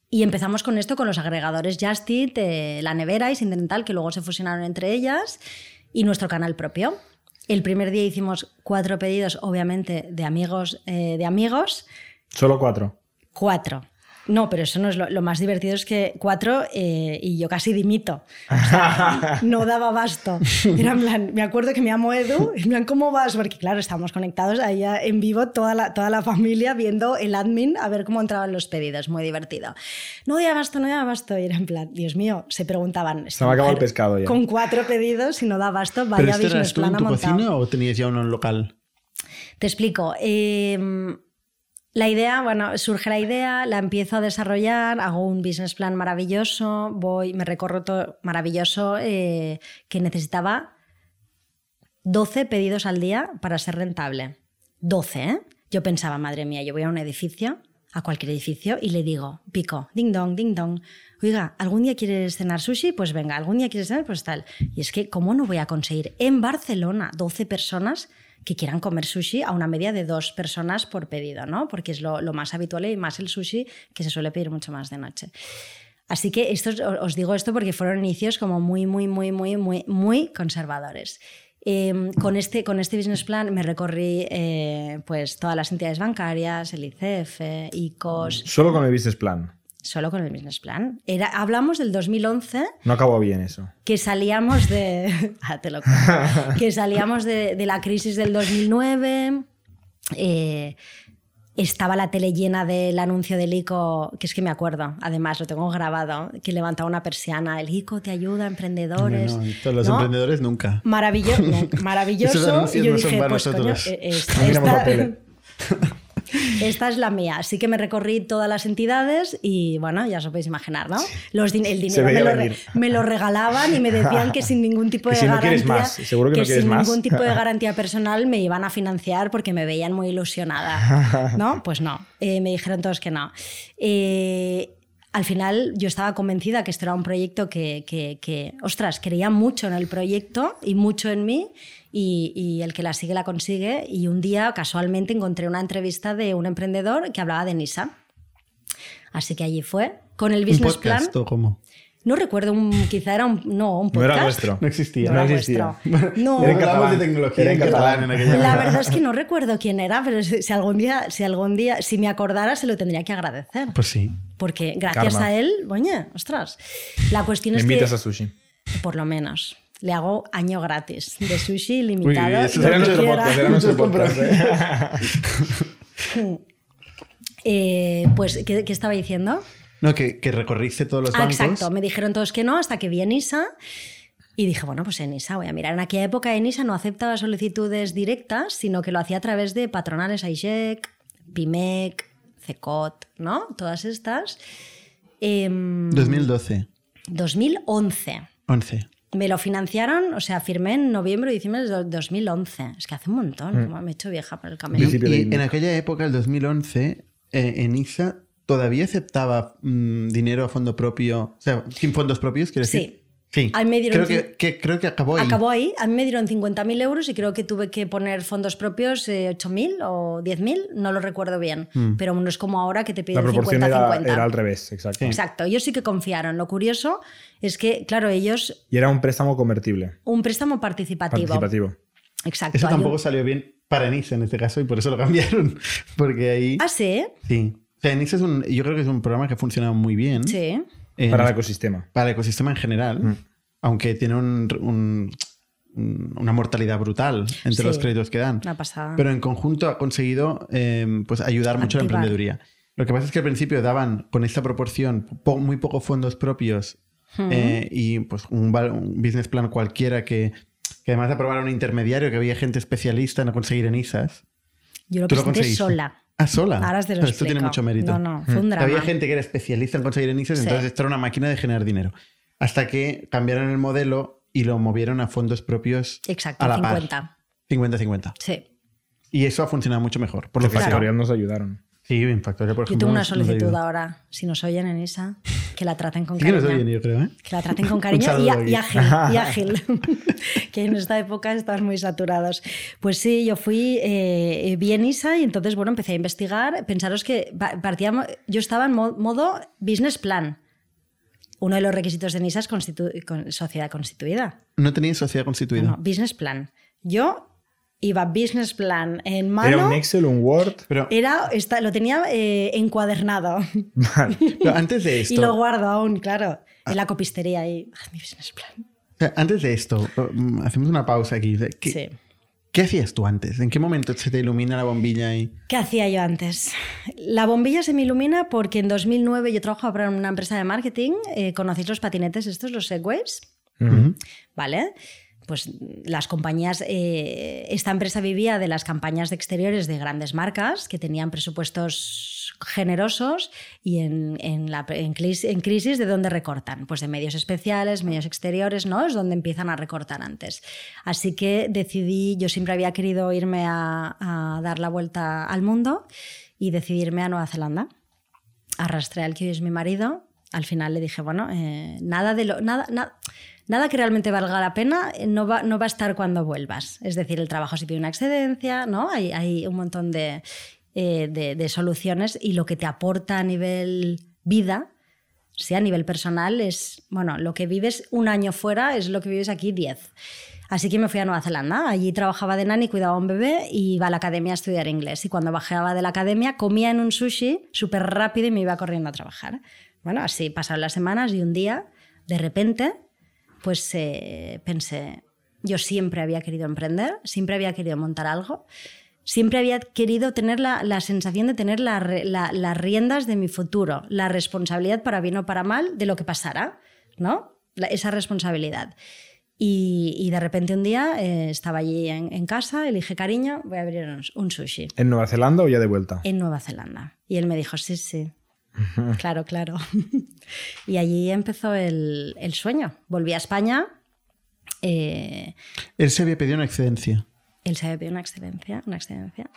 y empezamos con esto, con los agregadores Just Eat, eh, La Nevera y Sindental, que luego se fusionaron entre ellas, y nuestro canal propio. El primer día hicimos cuatro pedidos, obviamente, de amigos, eh, de amigos, Solo cuatro. cuatro. No, pero eso no es lo, lo más divertido, es que cuatro eh, y yo casi dimito. O sea, no daba abasto. Era en plan, me acuerdo que me llamo Edu, y en plan, ¿cómo vas? Porque claro, estábamos conectados ahí en vivo, toda la, toda la familia viendo el admin a ver cómo entraban los pedidos, muy divertido. No de abasto, no de abasto. Y era en plan, Dios mío, se preguntaban. "Esta Se me acabado el pescado ya". Con cuatro pedidos y no da abasto, ¿Pero vaya esto eras business tú en plan tu montado. cocina o tenías ya uno en local? Te explico. Eh, la idea, bueno, surge la idea, la empiezo a desarrollar, hago un business plan maravilloso, voy, me recorro todo maravilloso eh, que necesitaba 12 pedidos al día para ser rentable. 12, ¿eh? Yo pensaba, madre mía, yo voy a un edificio, a cualquier edificio, y le digo, pico, ding dong, ding dong. Oiga, ¿algún día quieres cenar sushi? Pues venga, ¿algún día quieres cenar? Pues tal. Y es que, ¿cómo no voy a conseguir en Barcelona 12 personas que quieran comer sushi a una media de dos personas por pedido, ¿no? Porque es lo, más habitual y más el sushi que se suele pedir mucho más de noche. Así que esto, os digo esto porque fueron inicios como muy, muy, muy, muy, muy, muy conservadores. Eh, con, este, con este business plan me recorrí eh, pues todas las entidades bancarias, el ICF, ICOS. Solo con el business plan. Solo con el business plan. Era, hablamos del 2011. No acabó bien eso. Que salíamos de. ah, te lo cuento. que salíamos de, de, la crisis del 2009. Eh, estaba la tele llena del anuncio del ICO, que es que me acuerdo, además lo tengo grabado, que levantaba una persiana, el ICO te ayuda, emprendedores. No, no, los ¿no? emprendedores nunca. Maravilloso. maravilloso. y yo dije, pues coño, esta, esta, esta, es la mía. Así que me recorrí todas las entidades y bueno, ya os podéis imaginar, ¿no? Los, el dinero me lo, re, me lo, regalaban y me decían que sin ningún tipo de si garantía. No más. Seguro que, que no quieres sin más. ningún tipo de garantía personal me iban a financiar porque me veían muy ilusionada. ¿No? Pues no. Eh, me dijeron todos que no. Eh, al final yo estaba convencida que esto era un proyecto que, que, que, ostras, creía mucho en el proyecto y mucho en mí y, y, el que la sigue la consigue. Y un día casualmente encontré una entrevista de un emprendedor que hablaba de Nisa. Así que allí fue, con el business ¿Un podcast, plan. ¿o cómo? No recuerdo, un, quizá era un, no, un podcast. No era nuestro. No existía. No, No existía. vuestro. No. Era catalán. de tecnología Era en en catalán en aquella La verdad es que no recuerdo quién era, pero si si algún día, si algún día, si me acordara, se lo tendría que agradecer. Pues sí. Porque gracias Karma. a él, oye, ostras. La cuestión Me es que, invitas a sushi. por lo menos, le hago año gratis de sushi Uy, ilimitado. eso nuestro podcast, nuestro podcast. ¿eh? Eh, pues, ¿qué, qué estaba diciendo? No, que, que recorriste todos los Ah, bancos. exacto, me dijeron todos que no hasta que vi Enisa y dije, bueno, pues Enisa voy a mirar. En aquella época Enisa no aceptaba solicitudes directas, sino que lo hacía a través de patronales AISEC, PIMEC, CECOT, ¿no? Todas estas. Em, 2012. 2011. 11. Me lo financiaron, o sea, firmé en noviembre y diciembre de 2011. Es que hace un montón, como me he hecho vieja por el camino. Y en aquella época, el 2011, eh, en ISA todavía aceptaba mm, dinero a fondo propio, o sea, sin fondos propios, ¿quieres Sí. Sí. Me dieron creo, que, que- creo que acabó ahí. Acabó ahí, a mí me dieron 50.000 euros y creo que tuve que poner fondos propios eh, 8.000 o 10.000, no lo recuerdo bien, Mm. pero no es como ahora que te piden proporción era, 50-50. era al revés, exacto. Exacto, ellos sí que confiaron. Lo curioso es que, claro, ellos, Y era un préstamo convertible, un préstamo participativo. participativo. Exacto. Eso un- tampoco salió bien para Enisa en este caso y por eso lo cambiaron. Porque ahí. Ah, sí, Sí. O sea, Enisa es un, yo creo que es un programa que ha funcionado muy bien. sí. En- Para el ecosistema. para el ecosistema en general, Mm. aunque tiene un- un- un- una mortalidad brutal entre Sí. los créditos que dan. Una pasada. Pero en conjunto ha conseguido eh, pues ayudar mucho a la emprendeduría. Lo que pasa es que al principio daban con esta proporción po- muy pocos fondos propios eh, y pues un, business plan cualquiera que, que además de aprobar un intermediario, que había gente especialista en conseguir en ISAs. Yo lo lo presenté conseguiste. sola. Ah, sola. Ahora te lo Pero esto tiene mucho mérito. No, no, fue un drama. Había gente que era especialista en conseguir Sí. entonces esto era una máquina de generar dinero. Hasta que cambiaron el modelo y lo movieron a fondos propios Exacto, a la par. 50. 50-50. Sí. Y eso ha funcionado mucho mejor. Por lo Los que Claro. nos ayudaron. Sí, en Factoría, por Yo ejemplo. tengo una solicitud ahora. Si nos oyen en esa, que la traten con Sí que cariño. nos oyen, yo creo, ¿eh? Que la traten con cariño y, y ágil, y ágil. que en esta época están muy saturados. Pues sí, yo fui eh, bien ISA y entonces, bueno, empecé a investigar. Pensaros que pa- partíamos, yo estaba en mo- modo business plan. Uno de los requisitos de NISA es constitu- con- sociedad constituida. No tenéis sociedad constituida. No, no, business plan. Yo iba business plan en mano. Era un Excel, un Word. Pero, Era, esta- lo tenía eh, encuadernado. Vale. pero antes de esto, Y lo guardo aún, claro, en la copistería ahí. Ah, mi business plan. antes de esto, mm, hacemos una pausa aquí. ¿Qué, Sí. ¿Qué hacías tú antes? ¿En qué momento se te ilumina la bombilla y ¿Qué hacía yo antes? La bombilla se me ilumina porque en 2009 yo trabajaba para una empresa de marketing. eh, ¿Conocéis los patinetes estos, los Segways? Ujú. ¿Vale? Pues las compañías, eh, esta empresa vivía de las campañas de exteriores de grandes marcas que tenían presupuestos generosos y en, en la, en, crisis de dónde recortan, pues de medios especiales, medios exteriores, ¿no? Es donde empiezan a recortar antes. Así que decidí, yo siempre había querido irme a, a dar la vuelta al mundo y decidirme a Nueva Zelanda. Arrastré al que hoy es mi marido. Al final le dije, bueno, eh, nada de lo. Nada, nada, nada que realmente valga la pena eh, no va, no va a estar cuando vuelvas. Es decir, el trabajo si pide una excedencia, ¿no? Hay, hay un montón de, eh, de, de, soluciones y lo que te aporta a nivel vida, sea a nivel personal, es, bueno, lo que vives un año fuera es lo que vives aquí diez. Así que me fui a Nueva Zelanda. Allí trabajaba de nani, cuidaba a un bebé y iba a la academia a estudiar inglés. Y cuando bajaba de la academia comía en un sushi súper rápido y me iba corriendo a trabajar. Bueno, así pasaron las semanas y un día, de repente, pues eh, pensé, yo siempre había querido emprender, siempre había querido montar algo, siempre había querido tener la, la sensación de tener la, la, las riendas de mi futuro, la responsabilidad para bien o para mal de lo que pasara, ¿no? esa responsabilidad. Y, y, de repente un día eh, estaba allí en, en, casa y le dije, cariño, voy a abrir un, un, sushi. ¿En Nueva Zelanda o ya de vuelta? En Nueva Zelanda. Y él me dijo, sí, sí. claro, claro. Y allí empezó el, el, sueño. Volví a España. Eh, él se había pedido una excedencia. Él se había pedido una excedencia, una excedencia.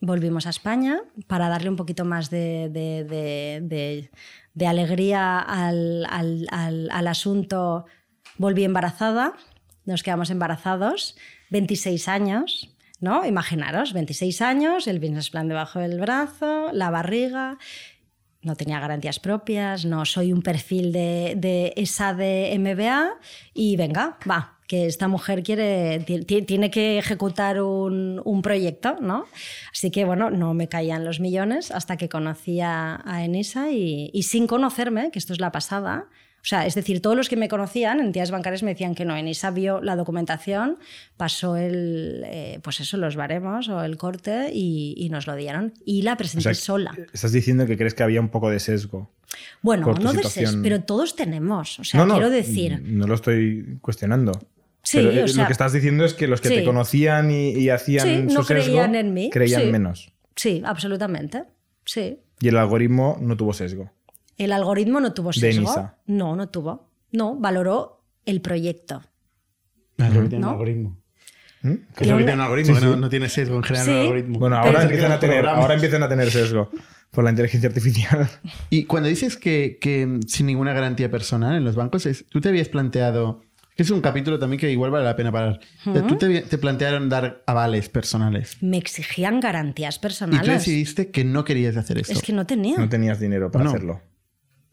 Volvimos a España para darle un poquito más de, de, de, de alegría al, al, al, al asunto volví embarazada, nos quedamos embarazados, 26 años, ¿no? Imaginaros, 26 años, el business plan debajo del brazo, la barriga, no tenía garantías propias, no soy un perfil de, esa de MBA y venga, va, que esta mujer quiere, tiene que ejecutar un, un, proyecto, ¿no? Así que, bueno, no me caían los millones hasta que conocí a, Enisa y, sin conocerme, que esto es la pasada, sea, es decir, todos los que me conocían, entidades bancarias, me decían que no. Enisa vio la documentación, pasó el, eh, pues eso, los baremos o el corte y, y nos lo dieron. Y la presenté o sea, sola. Estás diciendo que crees que había un poco de sesgo. Bueno, no de sesgo, pero todos tenemos. O sea, no, no, quiero decir. No lo estoy cuestionando. Sí, pero o sea, lo que estás diciendo es que los que sí. te conocían y, y hacían sí, su no sesgo creían en mí. creían menos. Sí, absolutamente. Sí. Y el algoritmo no tuvo sesgo. El algoritmo no tuvo sesgo. No, no tuvo. No, valoró el proyecto. Claro, que tiene ¿No? un algoritmo. Tiene un algoritmo, Sí, que no, no tiene sesgo en general Sí. el algoritmo. Bueno, ahora empiezan, a tener, ahora empiezan a tener sesgo por la inteligencia artificial. Y cuando dices que, que sin ninguna garantía personal en los bancos, es- tú te habías planteado, que es un capítulo también que igual vale la pena parar, tú te, te plantearon dar avales personales Me exigían garantías y tú personales. decidiste que no querías hacer eso, Es que no tenía. No tenías dinero para No. hacerlo.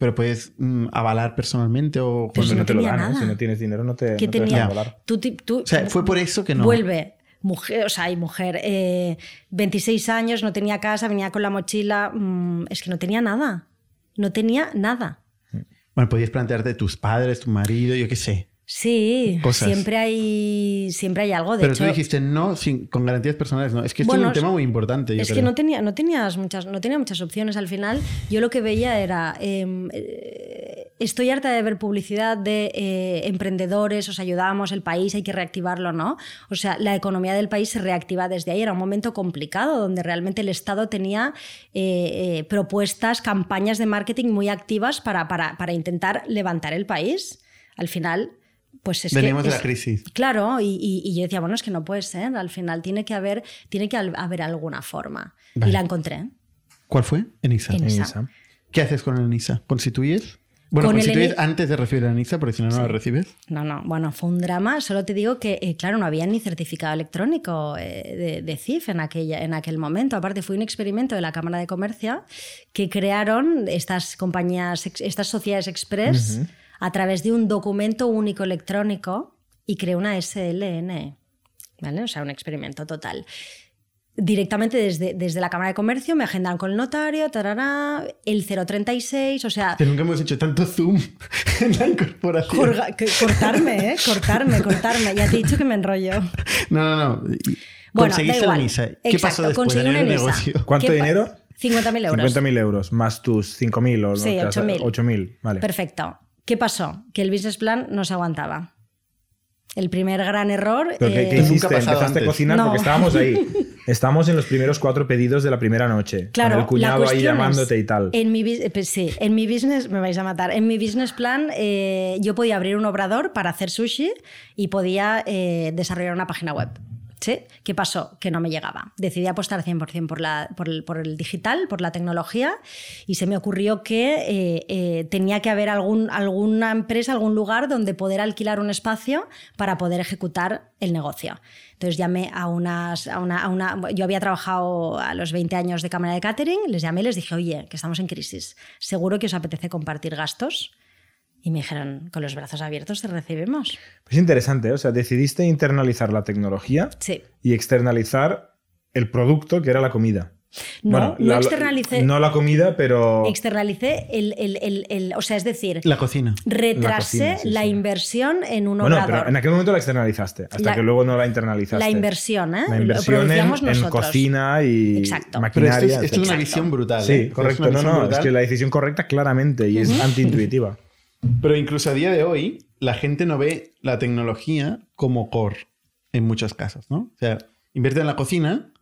Pero puedes mm, avalar personalmente o... Si no, no te lo tenía dan, ¿eh? nada. Si no tienes dinero no te, ¿Qué no te dejan volar. Tú, tú- O sea, fue por eso que no. Vuelve, mujer, o sea, hay mujer, eh, 26 años, no tenía casa, venía con la mochila, mm, es que no tenía nada. No tenía nada. Bueno, podías plantearte tus padres, tu marido, yo qué sé. Sí, Cosas. siempre hay siempre hay algo. De Pero hecho, tú dijiste no sin, con garantías personales, no. Es que esto Bueno, es un tema muy importante. yo es creo. que no tenía, no tenías muchas, no tenía muchas opciones. Al final, yo lo que veía era. eh, eh, estoy harta de ver publicidad de eh, emprendedores, os ayudamos, el país hay que reactivarlo, ¿no? O sea, la economía del país se reactiva desde ahí. Era un momento complicado donde realmente el Estado tenía eh, propuestas, campañas de marketing muy activas para, para, para intentar levantar el país. Al final, pues es Veníamos que. de la es- crisis. Claro, y, y- y yo decía, bueno, es que no puede ser, al final tiene que haber, tiene que haber alguna forma. Vale. Y la encontré. ¿Cuál fue? Enisa. En- Enisa. Enisa. ¿Qué haces con el Enisa? ¿Constituyes? Bueno, Con el constituyes Eni- antes de recibir el Enisa, porque si no, no lo recibes. No, no, bueno, fue un drama. Solo te digo que, eh, claro, no había ni certificado electrónico eh, de, de CIF en, aquella, en aquel momento. Aparte, fue un experimento de la Cámara de Comercio que crearon estas compañías, estas sociedades express a través de un documento único electrónico y creó una SLN. ¿Vale? O sea, un experimento total. Directamente desde, desde la Cámara de Comercio me agendan con el notario, tarará, el 036, o sea, Que nunca hemos hecho tanto zoom en la incorporación. Corga- que- cortarme, ¿eh? Cortarme, cortarme. Ya te he dicho que me enrollo. No, no, no. Bueno, Conseguiste da igual. el Enisa. ¿Qué Exacto, pasó después de el negocio? ¿Cuánto ¿Qué pa- dinero? 50.000 euros. 50.000 euros más tus 5.000 o Sí, lo que has- 8.000. 8.000, vale. Perfecto. ¿Qué pasó? Que el business plan no se aguantaba. El primer gran error. ¿Pero qué, eh, qué hiciste? Empezaste a cocinar No. porque estábamos ahí. Estamos en los primeros cuatro pedidos de la primera noche. Claro, con el cuñado ahí llamándote es, y tal. En mi, eh, pues sí, en mi business, me vais a matar, en mi business plan eh, yo podía abrir un obrador para hacer sushi y podía eh, desarrollar una página web. ¿Qué pasó? Que no me llegaba. Decidí apostar 100% por, por, el, digital, por la tecnología, y se me ocurrió que eh, eh, tenía que haber algún, alguna empresa, algún lugar donde poder alquilar un espacio para poder ejecutar el negocio. Entonces llamé a unas. Una- yo había trabajado a los 20 años de cámara de catering, les llamé y les dije, oye, que estamos en crisis. ¿Seguro que os apetece compartir gastos? Y me dijeron, con los brazos abiertos te recibimos. Es interesante, ¿eh? o sea, decidiste internalizar la tecnología Sí. y externalizar el producto que era la comida. No, Bueno, no la- externalicé. No la comida, pero. Externalicé el, el- el- el- O sea, es decir, La cocina. retrasé La la, cocina, sí, sí. inversión en un Bueno, obrador. pero en aquel momento la externalizaste, hasta La- que luego no la internalizaste. La inversión, ¿eh? La inversión en, cocina y Exacto. Pero maquinaria. esto es, esto es una visión brutal. Sí, ¿eh? correcto. No, no, es que la decisión correcta claramente y es antiintuitiva. Pero incluso a día de hoy, la gente no ve la tecnología como core en muchos casos, ¿no? O sea, invierte en la cocina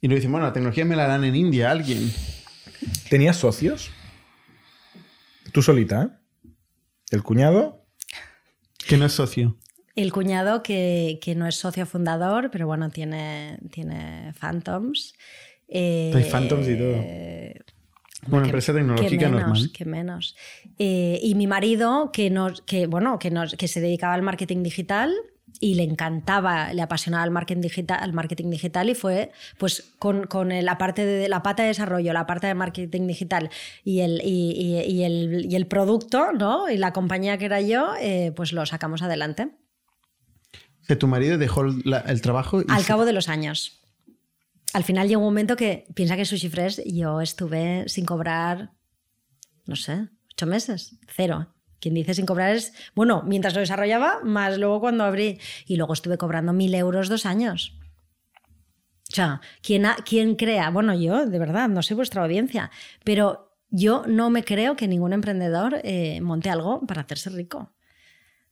y luego dicen, bueno, la tecnología me la dan en India alguien. ¿Tenías socios? Tú solita, ¿eh? El cuñado. Que no es socio. El cuñado que, que no es socio fundador, pero bueno, tiene, tiene Phantoms. Eh, Hay Phantoms y todo. Una que- empresa que tecnológica menos, normal. Que menos. Eh, y mi marido, que, nos, que, bueno, que, nos, que se dedicaba al marketing digital y le encantaba, le apasionaba el marketing digital, el marketing digital y fue pues con, con la parte de la pata de desarrollo, la parte de marketing digital y el, y, y- y el, y el producto, ¿no? Y la compañía que era yo, eh, pues lo sacamos adelante. Sea, tu marido dejó la- el trabajo y Al se- cabo de los años. Al final llegó un momento que, piensa que Sushi Fresh, yo estuve sin cobrar, no sé, ocho meses, cero. Quien dice sin cobrar es, bueno, mientras lo desarrollaba, más luego cuando abrí. Y luego estuve cobrando mil euros dos años. O sea, ¿quién, ha- quién crea? Bueno, yo, de verdad, no sé vuestra audiencia, pero yo no me creo que ningún emprendedor eh, monte algo para hacerse rico.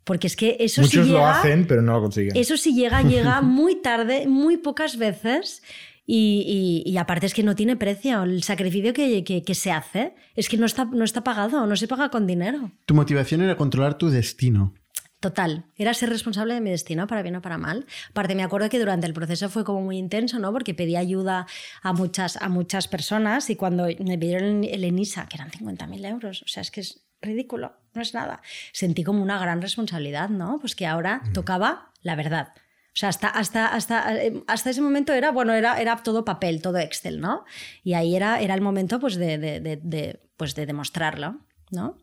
Porque es que eso sí Muchos lo llega- hacen, pero no lo consiguen. eso sí llega, llega muy tarde, muy pocas veces. Y, y- y aparte es que no tiene precio. El sacrificio que, que- que se hace es que no está, no está pagado, no se paga con dinero. tu motivación era controlar tu destino. Total, era ser responsable de mi destino, para bien o para mal. Aparte, me acuerdo que durante el proceso fue como muy intenso, ¿no? Porque pedí ayuda a muchas, a muchas personas y cuando me pidieron el ENISA, que eran 50.000 euros, o sea, es que es ridículo, no es nada. Sentí como una gran responsabilidad, ¿no? Pues que ahora tocaba la verdad. O sea, hasta, hasta, hasta, eh, hasta ese momento era, bueno, era, era todo papel, todo Excel, ¿no? Y ahí era, era el momento pues, de, de- de- de, pues, de demostrarlo, ¿no?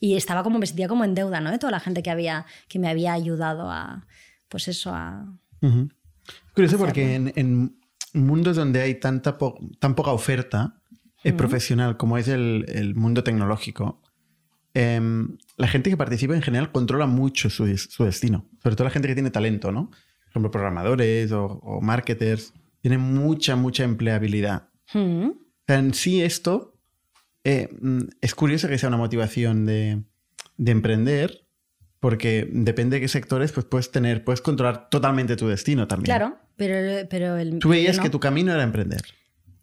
Y estaba como, me sentía como en deuda, ¿no? De toda la gente que, había, que me había ayudado a, pues eso, a... Ujú. Curioso porque en, en mundos donde hay tanta po- tan poca oferta eh, profesional como es el, el mundo tecnológico, em, la gente que participa en general controla mucho su, su destino. Sobre todo la gente que tiene talento, ¿no? Por ejemplo, programadores o, o marketers. Tienen mucha, mucha empleabilidad. Mm. O sea, en sí esto eh, mm, es curioso que sea una motivación de, de emprender porque depende de qué sectores pues puedes tener, puedes controlar totalmente tu destino también. Claro, pero, pero el... Tú veías no. que tu camino era emprender.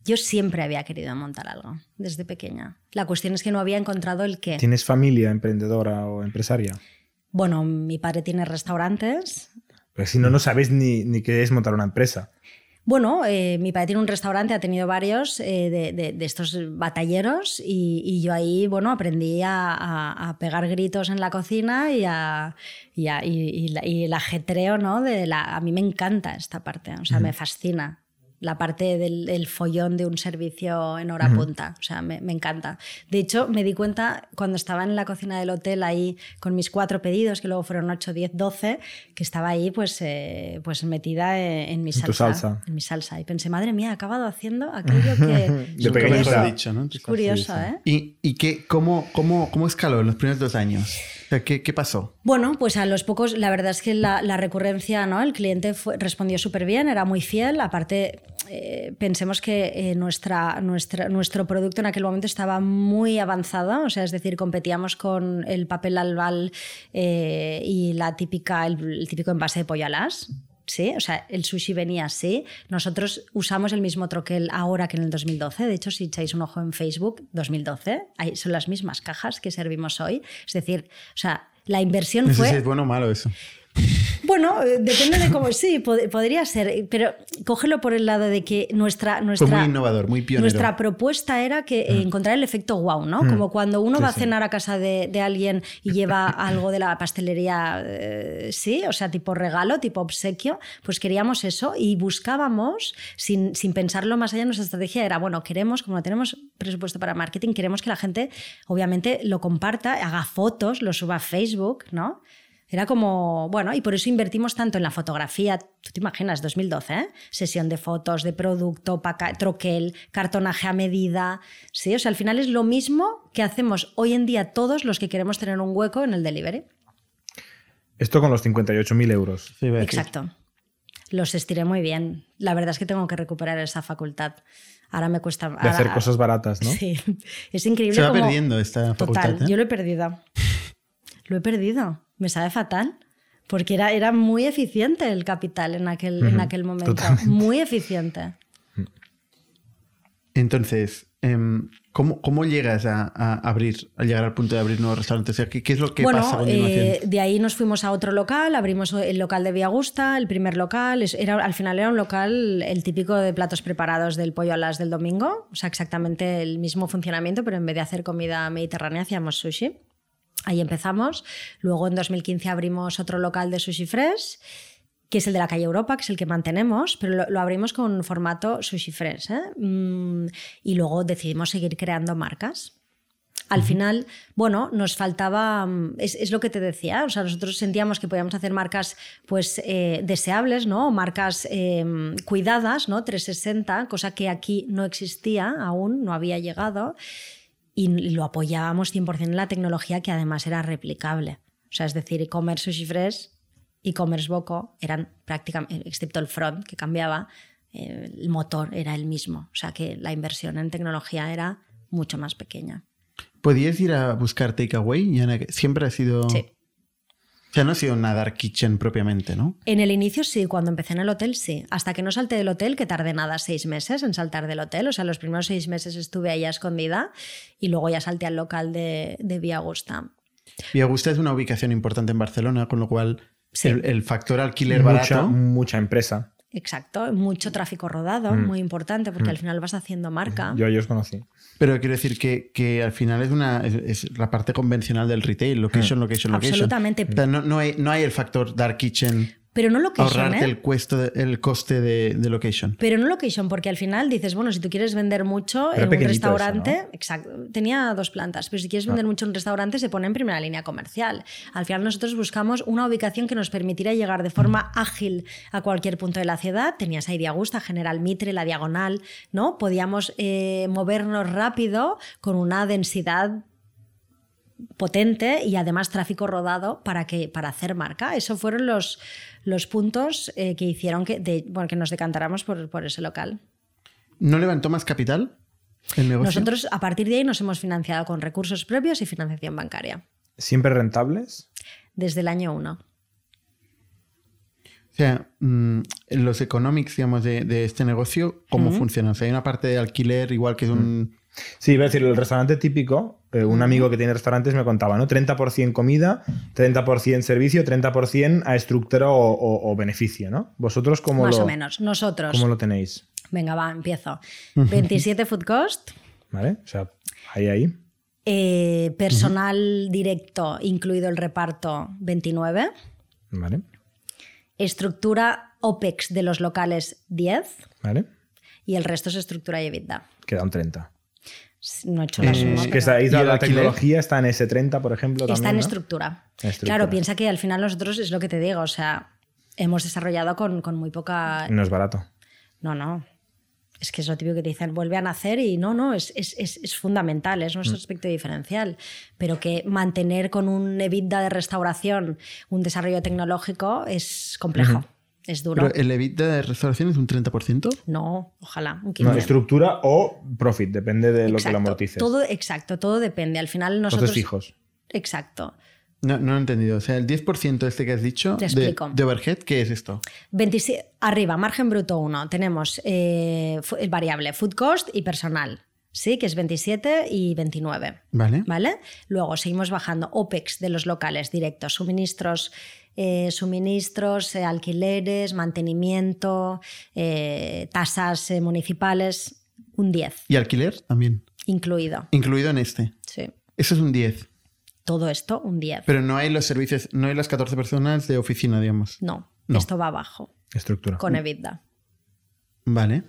Yo siempre había querido montar algo, desde pequeña. La cuestión es que no había encontrado el qué. ¿Tienes familia emprendedora o empresaria? Bueno, mi padre tiene restaurantes. Pues si no, no sabes ni, ni qué es montar una empresa. Bueno, eh, mi padre tiene un restaurante, ha tenido varios eh, de, de- de estos batalleros y, y yo ahí, bueno, aprendí a, a- a pegar gritos en la cocina y, a, y, y- la- y el ajetreo, ¿no? De la, a mí me encanta esta parte, o sea, me fascina la parte del, del follón de un servicio en hora punta, o sea, me, me encanta. De hecho, me di cuenta cuando estaba en la cocina del hotel ahí con mis cuatro pedidos, que luego fueron 8, 10, 12, que estaba ahí pues, eh, pues metida en, en mi En salsa, salsa. En mi salsa. Y pensé, madre mía, he acabado haciendo aquello que... De mejor dicho, ¿no? Es curioso, ¿eh? ¿Y, y qué, cómo, cómo, cómo escaló en los primeros dos años? ¿Qué, pasó? Bueno, pues a los pocos, la verdad es que la, recurrencia, ¿no? El cliente respondió súper bien, era muy fiel. Aparte, eh, pensemos que eh, nuestra, nuestra, nuestro producto en aquel momento estaba muy avanzado, o sea, es decir, competíamos con el papel albal eh, y la típica, el, el típico envase de pollo alas. Sí, o sea, el sushi venía así. Nosotros usamos el mismo troquel ahora que en el 2012. De hecho, si echáis un ojo en Facebook, 2012, ahí son las mismas cajas que servimos hoy. Es decir, o sea, la inversión No fue. sé si es bueno o malo eso. Bueno, eh, depende de cómo. Sí, pod- podría ser, pero cógelo por el lado de que nuestra. nuestra Fue muy innovador, muy pionero. Nuestra propuesta era que eh, encontrar el efecto wow, ¿no? Como cuando uno va a cenar a casa de, de alguien y lleva algo de la pastelería, eh, sí, o sea, tipo regalo, tipo obsequio, pues queríamos eso y buscábamos, sin, sin pensarlo más allá, nuestra estrategia era, bueno, queremos, como no tenemos presupuesto para marketing, queremos que la gente, obviamente, lo comparta, haga fotos, lo suba a Facebook, ¿no? Era como, bueno, y por eso invertimos tanto en la fotografía. Tú te imaginas, 2012, ¿eh? Sesión de fotos, de producto, paca- troquel, cartonaje a medida. Sí, o sea, al final es lo mismo que hacemos hoy en día todos los que queremos tener un hueco en el delivery. Esto con los 58.000 euros. Sí. Exacto. Los estiré muy bien. La verdad es que tengo que recuperar esa facultad. Ahora me cuesta. De ahora- hacer cosas baratas, ¿no? Sí, es increíble. Se va perdiendo esta facultad. Total, ¿eh? yo lo he perdido. Lo he perdido. Me sabe fatal. Porque era, era muy eficiente el capital en aquel, en aquel momento. totalmente. Muy eficiente. Entonces, em, ¿cómo, cómo llegas a, a abrir, a llegar al punto de abrir nuevos restaurantes? ¿qué, qué es lo que bueno, pasa a continuación? eh, de ahí nos fuimos a otro local, abrimos el local de Vía Augusta, el primer local. Era, al final era un local, el típico de platos preparados del pollo a las del domingo. O sea, exactamente el mismo funcionamiento, pero en vez de hacer comida mediterránea, hacíamos sushi. Ahí empezamos. Luego en 2015 abrimos otro local de sushi fresh, que es el de la calle Europa, que es el que mantenemos, pero lo, lo abrimos con formato sushi fresh. ¿eh? Mm, y luego decidimos seguir creando marcas. Al final, bueno, nos faltaba, mm, es, es lo que te decía, o sea, nosotros sentíamos que podíamos hacer marcas pues eh, deseables, ¿no? Marcas eh, cuidadas, ¿no? 360, cosa que aquí no existía aún, no había llegado, y lo apoyábamos 100% en la tecnología que además era replicable. O sea, es decir, e-commerce Sushi Fresh, e-commerce Boco eran prácticamente, excepto el front que cambiaba, eh, el motor era el mismo. O sea, que la inversión en tecnología era mucho más pequeña. ¿Podías ir a buscar takeaway? Yana? Siempre ha sido... Sí. O sea, no ha sido una dark kitchen propiamente, ¿no? En el inicio sí, cuando empecé en el hotel sí. Hasta que no salté del hotel, que tardé nada, seis meses en saltar del hotel. O sea, los primeros seis meses estuve ahí a escondida y luego ya salté al local de, de Vía Augusta. Es una ubicación importante en Barcelona, con lo cual Sí. el, el factor alquiler Mucha, barato... mucha empresa. Exacto, mucho tráfico rodado, Mm. muy importante, porque al final vas haciendo marca. Yo ahí os conocí. Pero quiero decir que, que al final es una es, es la parte convencional del retail, location, location, location. Absolutamente. O sea, no, no hay, no hay el factor dark kitchen, Pero no location, ahorrarte ¿eh? el, cuesto de- el coste de, de location. Pero no location, porque al final dices, bueno, si tú quieres vender mucho en un restaurante, eso, exacto, tenía dos plantas, pero si quieres vender mucho en un restaurante se pone en primera línea comercial. Al final nosotros buscamos una ubicación que nos permitiera llegar de forma ágil a cualquier punto de la ciudad. Tenías ahí de Augusta, General Mitre, La Diagonal, ¿no? Podíamos eh, movernos rápido con una densidad potente y además tráfico rodado para, que, para hacer marca. Esos fueron los, los puntos eh, que hicieron que, de- bueno, que nos decantáramos por, por ese local. ¿No levantó más capital el negocio? Nosotros a partir de ahí nos hemos financiado con recursos propios y financiación bancaria ¿Siempre rentables? desde el año 1. O sea, mm, los economics, digamos, de, de este negocio, ¿cómo funciona? O sea, hay una parte de alquiler, igual que es un... Sí, iba a decir, el restaurante típico, eh, un amigo que tiene restaurantes me contaba, ¿no? 30% comida, 30% servicio, 30% a estructura o, o- o beneficio, ¿no? ¿Vosotros cómo, Más lo, o menos. Nosotros. cómo lo tenéis? Venga, va, empiezo. 27 food cost. ¿Vale? O sea, ahí, ahí. eh, personal directo, incluido el reparto, 29. ¿Vale? Estructura OPEX de los locales, 10. ¿Vale? Y el resto es estructura y EBITDA. Queda un 30. No he hecho la Eh, suma, que está ahí ¿Y el la alquiler? tecnología está en ese 30, por ejemplo. Está también, en ¿no? estructura. En estructura. Claro, piensa que al final nosotros es lo que te digo, o sea, hemos desarrollado con, con muy poca... No es barato. No, no. es que es lo típico que te dicen, vuelve a nacer y no, no, es, es, es, es fundamental, es nuestro aspecto diferencial. Pero que mantener con un EBITDA de restauración un desarrollo tecnológico es complejo. Es duro. Pero el EBITDA de restauración es un 30%. No, ojalá, un No, 15. estructura o profit, depende de lo que lo amortices. Todo, exacto, todo depende. Al final nosotros... Costes fijos. Exacto. No, no lo he entendido. O sea, el 10% este que has dicho Te de, explico. de overhead, ¿qué es esto? 27 arriba, margen bruto 1, tenemos eh, el variable food cost y personal, ¿sí? que es 27 y 29. Vale. ¿Vale? Luego seguimos bajando OPEX de los locales directos, suministros, eh, suministros, eh, alquileres, mantenimiento, eh, tasas eh, municipales, un 10 Y alquiler también, incluido. incluido en este. Sí. Eso es un 10. Todo esto, un 10. Pero no hay los servicios, no hay las 14 personas de oficina, digamos. No, No. esto va abajo, Estructura. con EBITDA. Vale.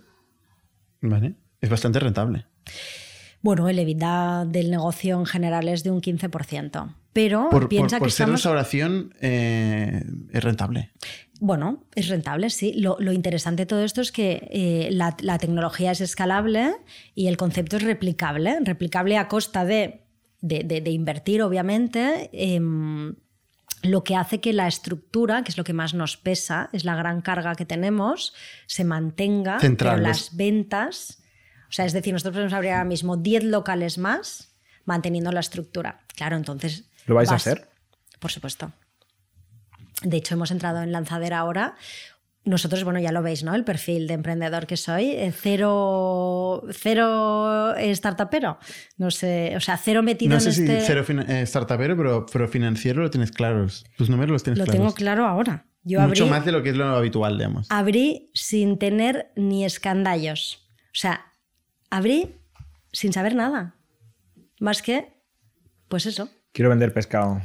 Vale. Es bastante rentable. Bueno, el EBITDA del negocio en general es de un 15%. Pero Por, piensa por- por que ser restauración eh, es rentable. Bueno, es rentable, sí. Lo, lo interesante de todo esto es que eh, la, la tecnología es escalable y el concepto es replicable. Replicable a costa de, de- de- de invertir, obviamente. em, lo que hace que la estructura, que es lo que más nos pesa, es la gran carga que tenemos, se mantenga, Central, pero las ventas, o sea, es decir, nosotros podemos abrir ahora mismo 10 locales más manteniendo la estructura. Claro, entonces... ¿Lo vais a hacer? Por supuesto. De hecho, hemos entrado en Lanzadera ahora. Nosotros, bueno, ya lo veis, ¿no? El perfil de emprendedor que soy, eh, cero, cero startupero. No sé, o sea, cero metido No sé en si este... cero eh, startupero, pero, pero financiero lo tienes claros. Tus números los tienes Lo claros. tengo claro ahora. Yo Mucho abrí, más de lo que es lo habitual, digamos. abrí sin tener ni escandallos. O sea, abrí sin saber nada. Más que, pues eso. Quiero vender pescado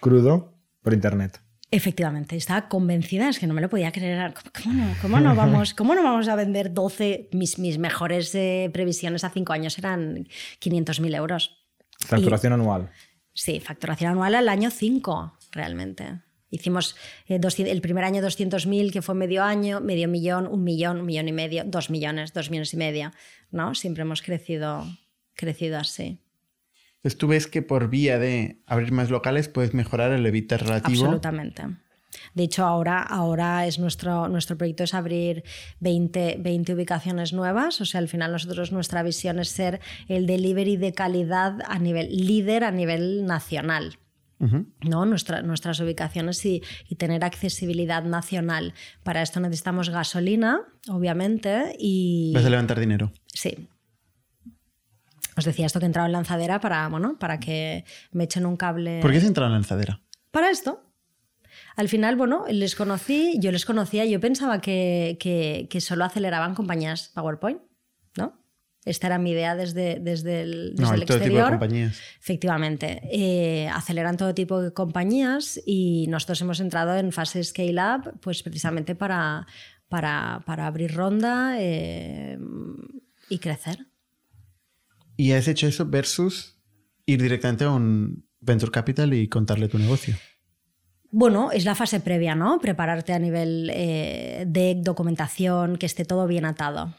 crudo por internet. Efectivamente, estaba convencida, es que no me lo podía creer. ¿Cómo, no, cómo no vamos, ¿Cómo no vamos a vender 12? Mis, mis mejores eh, previsiones a cinco años eran 500.000 euros. Facturación anual. Sí, facturación anual al año 5, realmente. Hicimos eh, 200 el primer año 200.000, que fue medio año, medio millón, un millón, un millón y medio, dos millones, dos millones y medio. ¿no? Siempre hemos crecido, crecido así. Entonces tú ves que por vía de abrir más locales puedes mejorar el EBITDA relativo. Absolutamente. De hecho, ahora, ahora es nuestro, nuestro proyecto es abrir 20, 20 ubicaciones nuevas. O sea, al final nosotros nuestra visión es ser el delivery de calidad a nivel líder a nivel nacional. ¿No? Nuestra- nuestras ubicaciones y, y tener accesibilidad nacional. Para esto necesitamos gasolina, obviamente, y... Vas a levantar dinero. Sí. Os decía esto que he entrado en lanzadera para, bueno, para que me echen un cable. ¿Por qué has entrado en la lanzadera? Para esto. Al final, bueno, les conocí, yo les conocía, yo pensaba que, que- que solo aceleraban compañías PowerPoint. Esta era mi idea desde, desde el, desde No, el todo tipo de exterior. compañías. Efectivamente, eh, aceleran todo tipo de compañías y nosotros hemos entrado en fase scale up, pues precisamente para, para, para abrir ronda eh, y crecer. Y has hecho eso versus ir directamente a un venture capital y contarle tu negocio. Bueno, es la fase previa, ¿no? Prepararte a nivel eh, de documentación, que esté todo bien atado.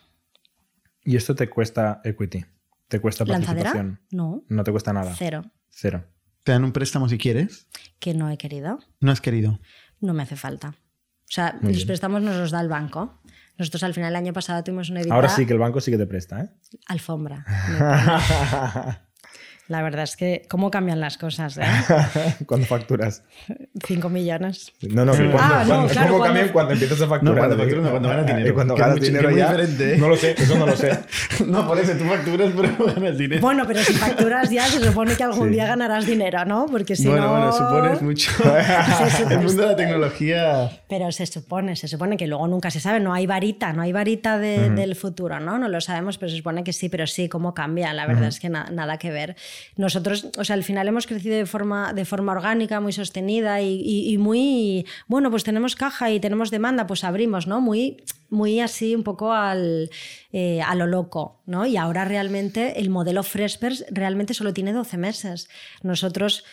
Y esto te cuesta equity. Te cuesta ¿Lanzadera? participación. No, No te cuesta nada. cero. Cero. Te dan un préstamo si quieres. Que no he querido, No has querido. no me hace falta. O sea, Muy los bien. préstamos nos los da el banco. Nosotros al final del año pasado tuvimos una EBITDA Ahora sí que el banco sí que te presta, ¿eh? alfombra. La verdad es que cómo cambian las cosas, ¿eh? cuando facturas. 5 millones. No, no, que cuando, Ah, no, cuando- claro, ¿cómo cuando- cambian cuando empiezas a facturar? cuando facturas, no, cuando ganas dinero. Y cuando es ganas mucho- dinero ya. diferente, ¿eh? No lo sé, eso no lo sé. no, por eso tú facturas, pero ganas dinero. Bueno, pero si facturas ya, se supone que algún Sí. día ganarás dinero, ¿no? Porque si bueno, no... bueno, supones mucho. Sí, el mundo de la tecnología. Pero se supone, se supone que luego nunca se sabe, no hay varita, no hay varita de- del futuro, ¿no? No lo sabemos, pero se supone que sí, pero sí, cómo cambia, la verdad es que na- nada que ver. Nosotros, o sea, al final hemos crecido de forma, de forma orgánica, muy sostenida y, y- y muy, bueno, pues tenemos caja y tenemos demanda, pues abrimos, ¿no? Muy, muy así, un poco al, eh, a lo loco, ¿no? Y ahora realmente el modelo Freshpers realmente solo tiene 12 meses. Nosotros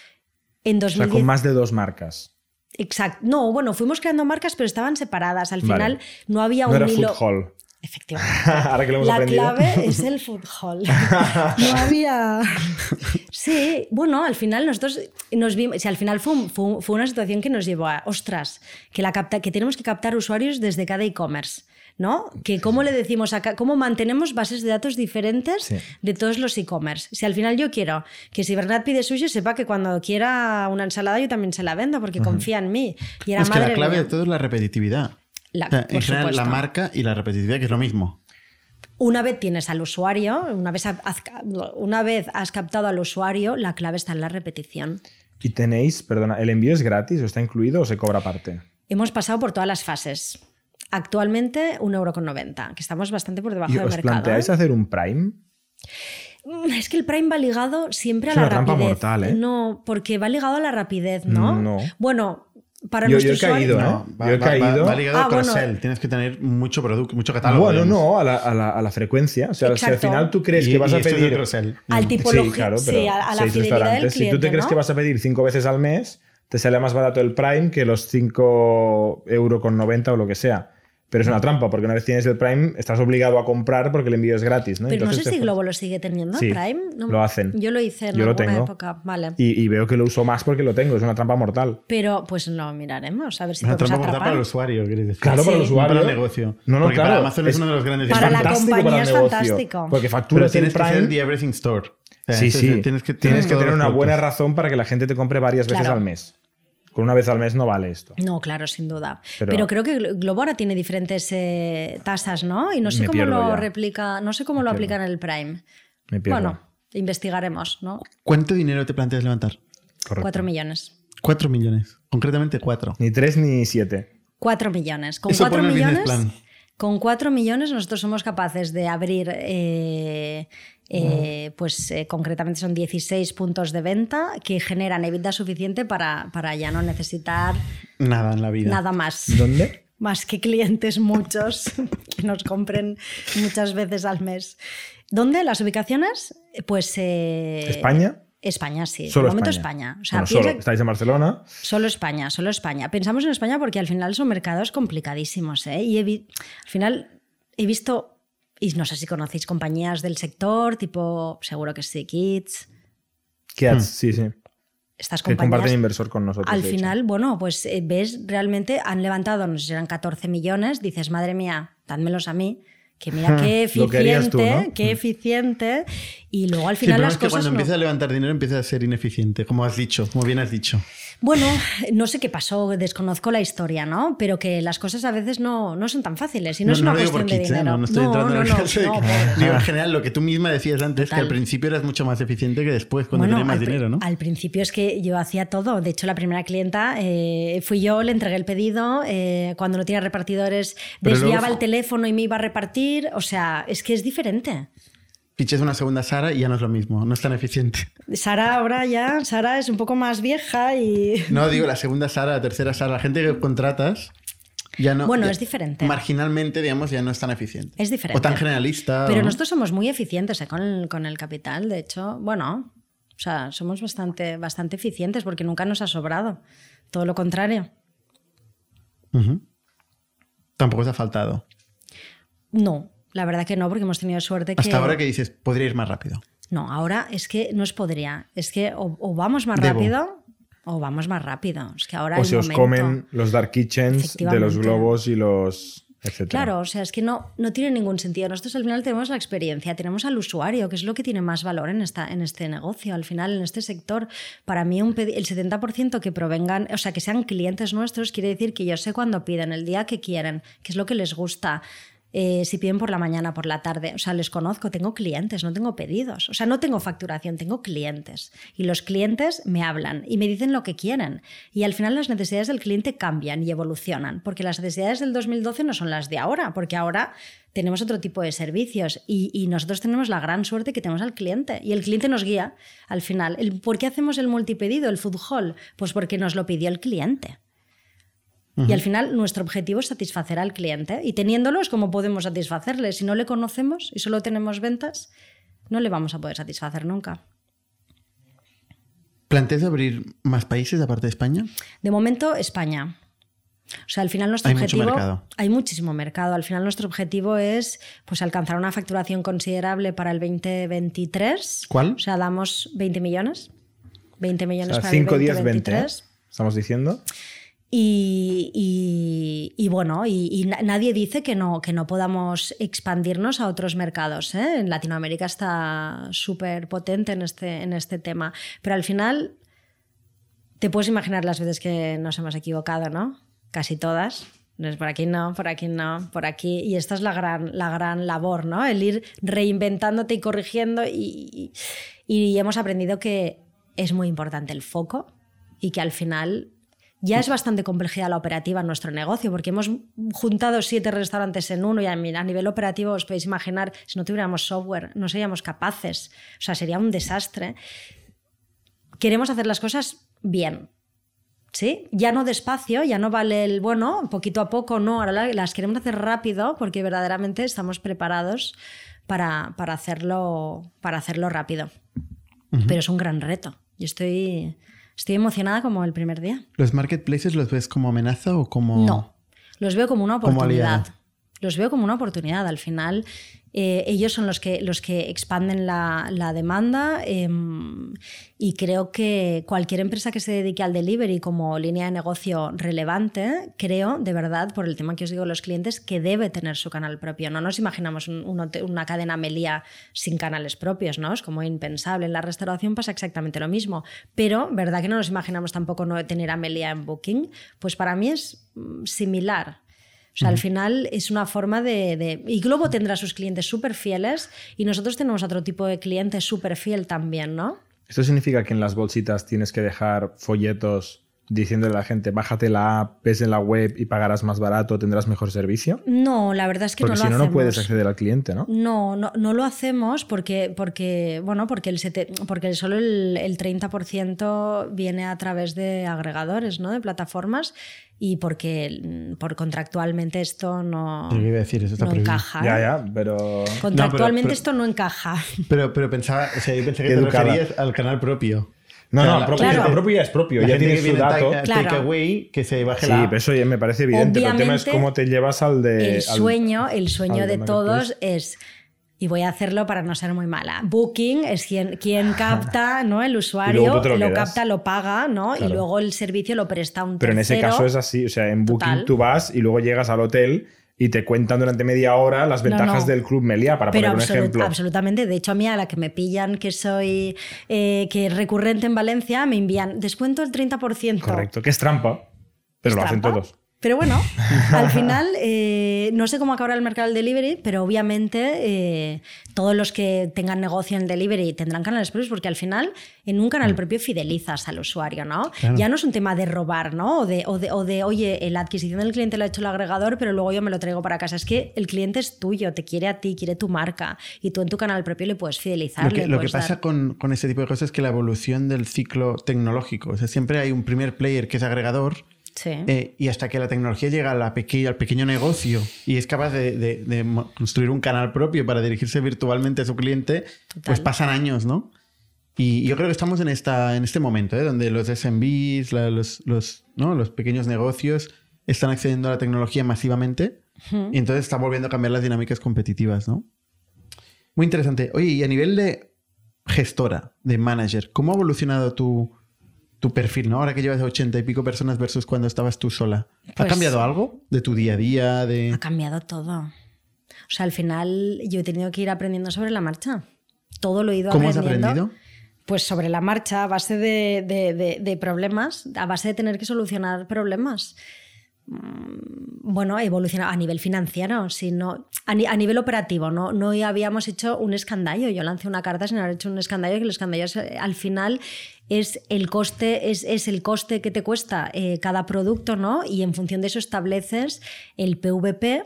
en O 2010... sea, con más de dos marcas. Exacto. No, bueno, fuimos creando marcas, pero estaban separadas. Al Vale. final no había No un era hilo. food hall. Efectivamente. Ahora que lo hemos La aprendido. clave es el food hall. No había. Sí, bueno, al final nosotros nos vimos. Si al final fue, un- fue, fue una situación que nos llevó a. Ostras, que, la capta, que tenemos que captar usuarios desde cada e-commerce. ¿No? Que cómo le decimos acá, cómo mantenemos bases de datos diferentes Sí. de todos los e-commerce. Si al final yo quiero que si Bernat pide sushi, sepa que cuando quiera una ensalada yo también se la vendo porque confía en mí. Y era es que la clave mía. de todo es la repetitividad. La- O sea, en general, la marca y la repetitividad, que es lo mismo. Una vez tienes al usuario, una vez, has, una vez has captado al usuario, la clave está en la repetición. Y tenéis, perdona, ¿el envío es gratis o está incluido o se cobra aparte? Hemos pasado por todas las fases. Actualmente 1,90€, que estamos bastante por debajo ¿Y del os mercado. planteáis ¿eh? hacer un Prime? Mm, Es que el Prime va ligado siempre Es a la una trampa rapidez. mortal, ¿eh? No, porque va ligado a la rapidez, ¿no? No. Bueno, para Yo- he caído, ¿eh? va, Yo he va- caído- va ligado Ah, al bueno. cross-sell. Tienes que tener mucho producto, mucho catálogo. bueno, no, a la, a la- a la frecuencia. O sea, si al final tú crees Y- que vas a pedir. Al Mm. tipología, sí, claro, sí, pero a, a la seis fidelidad del restaurantes. cliente. si tú te crees ¿no? que vas a pedir cinco veces al mes, te sale más barato el Prime que los 5 euro con 90 o lo que sea. Pero es una trampa, porque una vez tienes el Prime, estás obligado a comprar porque el envío es gratis. ¿no? Pero no sé si Globo lo sigue teniendo, Sí, Prime. No- lo hacen. Yo lo hice en Yo lo tengo. época, vale. Y, y veo que lo uso más porque lo tengo, es una trampa mortal. Pero pues lo miraremos, a ver si Una trampa mortal para el usuario, quieres decir. Claro, para el. No usuario. para el negocio. No, no, Porque claro. para Amazon es, uno de los grandes Para la compañía para el es negocio, fantástico. Porque Pero facturas tienes que ser Prime. the everything store. O sea, Sí, sí. Tienes que, Tienes que todos tener una buena razón para que la gente te compre varias veces Claro. al mes. Con una vez al mes no vale esto. No, claro, sin duda. Pero- Pero, creo que Glo- Globo ahora tiene diferentes eh, tasas, ¿no? Y no sé cómo lo ya. replica, no sé cómo Me lo pierdo. aplican en el Prime. Me pierdo. Bueno, investigaremos, ¿no? ¿Cuánto dinero te planteas levantar? Correcto. Cuatro millones. Cuatro millones. Concretamente cuatro. Ni tres ni siete. Cuatro millones. Con Eso cuatro millones. Con cuatro millones nosotros somos capaces de abrir, eh, eh, pues eh, concretamente son 16 puntos de venta que generan EBITDA suficiente para, para ya no necesitar Nada en la vida. nada más. ¿Dónde? Más que clientes muchos que nos compren muchas veces al mes. ¿Dónde? ¿Las ubicaciones? Pues... eh, ¿España? España, sí. Solo de momento España. España. O sea, Bueno, solo. piensa- Estáis en Barcelona. Solo España, solo España. Pensamos en España porque al final son mercados complicadísimos. Y al final he visto, y no sé si conocéis compañías del sector, tipo, seguro que sí, Kids, Kids, sí, sí. estas Que comparten compañías. inversor con nosotros. Al de hecho. final, bueno, pues eh, ves, realmente han levantado, no sé si eran 14 millones, dices, madre mía, dádmelos a mí, que mira qué Lo que harías tú, eficiente, ¿no? qué eficiente, y luego al Sí, final pero las es que cosas cuando no- empieza a levantar dinero empieza a ser ineficiente, como has dicho, como bien has dicho. Bueno, no sé qué pasó, desconozco la historia, ¿no? Pero que las cosas a veces no, no son tan fáciles y no, es una digo cuestión de dinero. No, no estoy entrando en el no, caso de no, que- Digo, en general, lo que tú misma decías antes, que Total. al principio eras mucho más eficiente que después, cuando Bueno, tenías más al, dinero, ¿no? al principio es que yo hacía todo. De hecho, la primera clienta eh, fui yo, le entregué el pedido. eh, cuando no tenía repartidores, Pero desviaba luego- el teléfono y me iba a repartir. O sea, es que es diferente. Piches una segunda Sara y ya no es lo mismo, no es tan eficiente. Sara ahora ya, Sara es un poco más vieja y... No, digo, la segunda Sara, la tercera Sara, la gente que contratas ya no... Bueno, ya- es diferente. Marginalmente, digamos, ya no es tan eficiente. Es diferente. O tan generalista. Pero o- nosotros somos muy eficientes eh, con, el, con el capital, de hecho, bueno, o sea, somos bastante, bastante eficientes porque nunca nos ha sobrado. Todo lo contrario. Tampoco te ha faltado. No, la verdad que no, porque hemos tenido suerte que... Hasta ahora que dices, podría ir más rápido. No, ahora es que no es podría. Es que o, o vamos más Debo. rápido o vamos más rápido. Es que ahora O se os comen los dark kitchens de los globos y los. etcétera. Claro, o sea, es que no, no tiene ningún sentido. Nosotros al final tenemos la experiencia, tenemos al usuario, que es lo que tiene más valor en, esta, en este negocio. Al final, en este sector, para mí un el 70% que provengan, o sea, que sean clientes nuestros, quiere decir que yo sé cuándo piden, el día que quieren, qué es lo que les gusta. Eh, si piden por la mañana, por la tarde, o sea, les conozco, tengo clientes, no tengo pedidos, o sea, no tengo facturación, tengo clientes. Y los clientes me hablan y me dicen lo que quieren. Y al final las necesidades del cliente cambian y evolucionan, porque las necesidades del 2012 no son las de ahora, porque ahora tenemos otro tipo de servicios y, y nosotros tenemos la gran suerte que tenemos al cliente y el cliente nos guía al final. ¿Por qué hacemos el multipedido, el food hall? Pues porque nos lo pidió el cliente. Y al final nuestro objetivo es satisfacer al cliente y teniéndolo es como podemos satisfacerle. Si no le conocemos y solo tenemos ventas, no le vamos a poder satisfacer nunca. ¿Planteas abrir más países aparte de España? De momento, España. O sea, al final nuestro Hay mucho objetivo. mercado. Hay muchísimo mercado. Al final nuestro objetivo es pues, alcanzar una facturación considerable para el 2023. ¿Cuál? O sea, damos 20 millones. 20 O millones sea, para 5 el días 20. ¿eh? 2023. Estamos diciendo. Y, bueno, y, y na- nadie dice que no, que no podamos expandirnos a otros mercados. ¿eh? En Latinoamérica está súper potente en este, en este tema. Pero al final, te puedes imaginar las veces que nos hemos equivocado, ¿no? Casi todas. Por aquí no, por aquí no, por aquí. Y esta es la gran, la gran labor, ¿no? El ir reinventándote y corrigiendo. Y- y hemos aprendido que es muy importante el foco y que al final ya es bastante complejidad la operativa en nuestro negocio, porque hemos juntado siete restaurantes en uno y a nivel operativo os podéis imaginar, si no tuviéramos software, no seríamos capaces. O sea, sería un desastre. Queremos hacer las cosas bien. ¿Sí? Ya no despacio, ya no vale el bueno, poquito a poco, no, ahora la- las queremos hacer rápido porque verdaderamente estamos preparados para, para hacerlo, para hacerlo rápido. Pero es un gran reto. Yo estoy, estoy emocionada como el primer día. ¿Los marketplaces los ves como amenaza o como.? No, los veo como una oportunidad. los veo como una oportunidad. Al final, eh, ellos son los que, los que expanden la, la demanda em, y creo que cualquier empresa que se dedique al delivery como línea de negocio relevante, creo, de verdad, por el tema que os digo los clientes, que debe tener su canal propio. No nos imaginamos una cadena Melia sin canales propios, ¿no? Es como impensable. En la restauración pasa exactamente lo mismo. Pero, ¿verdad que no nos imaginamos tampoco no tener a Melia en Booking? Pues para mí es mm, sea, al final es una forma de, de- Y Globo tendrá sus clientes súper fieles y nosotros tenemos otro tipo de cliente súper fiel también, ¿no? ¿Esto significa que en las bolsitas tienes que dejar folletos diciéndole a la gente, bájate la app, ves en la web y pagarás más barato, tendrás mejor servicio? No, la verdad es que Porque no si lo no, hacemos. no puedes acceder al cliente, ¿no? No, no, no lo hacemos porque, porque, bueno, porque, el sete- porque solo el, el 30% viene a través de agregadores, ¿no? De plataformas y porque por contractualmente esto no, a decir, eso está no encaja. Ya, ya, pero... Contractualmente pero- esto no encaja. Pero, pero pensaba, o sea, yo pensé que te referías al canal propio. No, no, la- propio, Claro. el propio ya es propio, La ya gente tiene que su dato. Claro. takeaway, que se baje Sí, la pero eso ya me parece evidente, pero el tema es Obviamente, cómo te llevas al de... el al- sueño, el sueño de todos es y voy a hacerlo para no ser muy mala. Booking es quien, quien capta, ¿no? El usuario lo lo, capta, lo paga, ¿no? Claro. Y luego el servicio lo presta un Pero en ese tercero. caso es así, o sea, en Booking Total. tú vas y luego llegas al hotel y te cuentan durante media hora las ventajas no. del Club Meliá, para Pero poner un absolut- ejemplo. absolutamente. De hecho, a mí a la que me pillan que soy eh, que recurrente en Valencia, me envían descuento del 30%. Correcto, que es trampa, pero ¿Es lo hacen todos. Pero bueno, al final eh, no sé cómo acabará el mercado del delivery, pero obviamente eh, todos los que tengan negocio en el delivery tendrán canales propios porque al final en un canal propio fidelizas al usuario, ¿no? Ya no es un tema de robar, ¿no? O de, o de, o de, oye, la adquisición del cliente la ha hecho el agregador, pero luego yo me lo traigo para casa. Es que el cliente es tuyo, te quiere a ti, quiere tu marca y tú en tu canal propio le puedes fidelizar. Lo que, lo dar- pasa con, con ese tipo de cosas es que la evolución del ciclo tecnológico, o sea, siempre hay un primer player que es agregador Sí. eh, y hasta que la tecnología llega a la peque- al pequeño negocio y es capaz de, de- de mo- construir un canal propio para dirigirse virtualmente a su cliente, pues pasan años, ¿no? Y yo creo que estamos en, esta, en este momento, ¿eh? donde los SMBs, la- los, los, ¿no? los pequeños negocios están accediendo a la tecnología masivamente y entonces está volviendo a cambiar las dinámicas competitivas, ¿no? Muy interesante. Oye, y a nivel de gestora, de manager, ¿cómo ha evolucionado tu, tu perfil, ¿no? Ahora que llevas 80 y pico personas versus cuando estabas tú sola. ¿Ha Pues- cambiado algo de tu día a día? Ha De... cambiado todo. O sea, al final yo he tenido que ir aprendiendo sobre la marcha. Todo lo he ido ¿Cómo has aprendiendo. aprendido? Pues sobre la marcha, a base de, de- de- de problemas, a base de tener que solucionar problemas. Mm, Bueno, evolucionado a nivel financiero, sino, a, ni- a nivel operativo. ¿no? no habíamos hecho un escandallo. Yo lancé una carta sin haber hecho un escandallo, que el escandallo es, eh, al final es el coste, es, es el coste que te cuesta eh, cada producto, ¿no? Y en función de eso estableces el PVP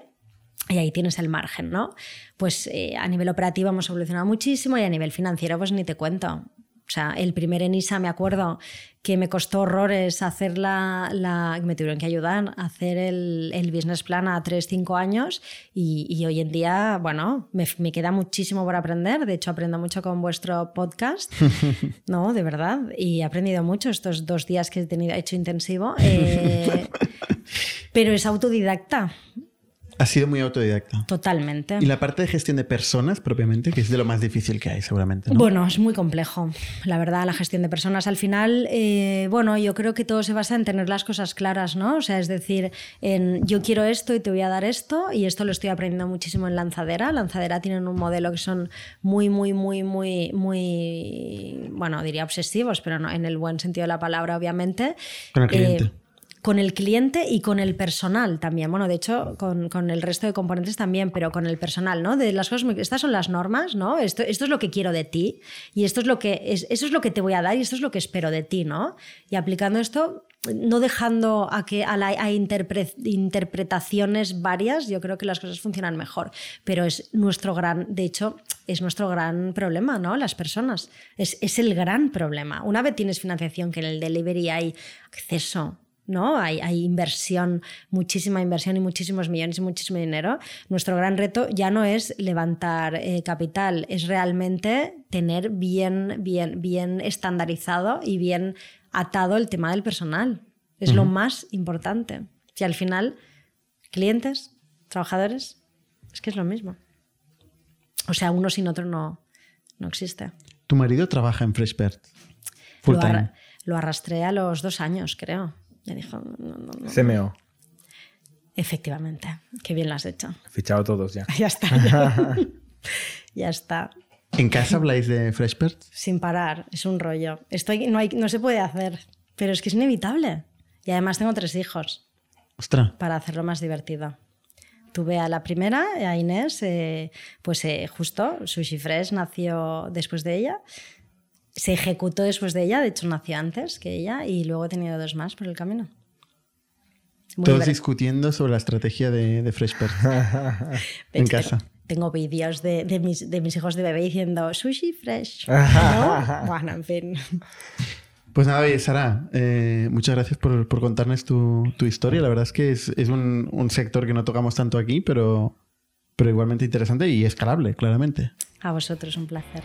y ahí tienes el margen, ¿no? Pues eh, a nivel operativo hemos evolucionado muchísimo y a nivel financiero, pues ni te cuento. O sea, el primer ENISA me acuerdo que me costó horrores hacer la, la me tuvieron que ayudar a hacer el, el business plan a 3, 5 años y, y, hoy en día, bueno, me, me, queda muchísimo por aprender. De hecho, aprendo mucho con vuestro podcast, ¿no? De verdad. Y he aprendido mucho estos dos días que he tenido, hecho intensivo. Eh, pero es autodidacta. Ha sido muy autodidacta. Totalmente. Y la parte de gestión de personas propiamente, que es de lo más difícil que hay seguramente. ¿no? Bueno, es muy complejo. La verdad, la gestión de personas al final, eh, bueno, yo creo que todo se basa en tener las cosas claras, ¿no? O sea, es decir, en yo quiero esto y te voy a dar esto y esto lo estoy aprendiendo muchísimo en Lanzadera. Lanzadera tienen un modelo que son muy, muy, muy, muy, muy, bueno, diría obsesivos, pero no en el buen sentido de la palabra, obviamente. Con el cliente. Eh, con el cliente y con el personal también. Bueno, de hecho, con, con, el resto de componentes también, pero con el personal, ¿no? De las cosas, estas son las normas, ¿no? Esto, esto es lo que quiero de ti y esto es lo que es, eso es lo que te voy a dar y esto es lo que espero de ti, ¿no? Y aplicando esto, no dejando a que a, la, a interpre, interpretaciones varias, yo creo que las cosas funcionan mejor. Pero es nuestro gran, de hecho, es nuestro gran problema, ¿no? Las personas. Es, es el gran problema. Una vez tienes financiación, que en el delivery hay acceso ¿no? Hay, hay, inversión, muchísima inversión y muchísimos millones y muchísimo dinero. Nuestro gran reto ya no es levantar eh, capital, es realmente tener bien, bien, bien estandarizado y bien atado el tema del personal. Es uh -huh. lo más importante. Si al final, clientes, trabajadores, es que es lo mismo. O sea, uno sin otro no, no existe. ¿Tu marido trabaja en Freshbird? Full lo, time. lo arrastré a los dos años, creo. Me dijo, no, no, no, CMO. Efectivamente, qué bien lo has hecho. Fichado todos ya. ya está. Ya, ya está. ¿En casa habláis de Freshbird? Sin parar, es un rollo. Estoy, no, hay, no se puede hacer, pero es que es inevitable. Y además tengo tres hijos. Ostras. Para hacerlo más divertido. Tuve a la primera, a Inés, eh, pues eh, justo, Sushi Fresh nació después de ella se ejecutó después de ella, de hecho nació antes que ella y luego he tenido dos más por el camino. Muy Todos discutiendo sobre la estrategia de, de Freshbird en casa. Tengo, tengo vídeos de, de, mis, de mis hijos de bebé diciendo sushi fresh. ¿no? bueno, en fin. Pues nada, oye, Sara, eh, muchas gracias por, por contarnos tu, tu, historia. La verdad es que es, es un, un, sector que no tocamos tanto aquí, pero, pero igualmente interesante y escalable, claramente. A vosotros, un placer.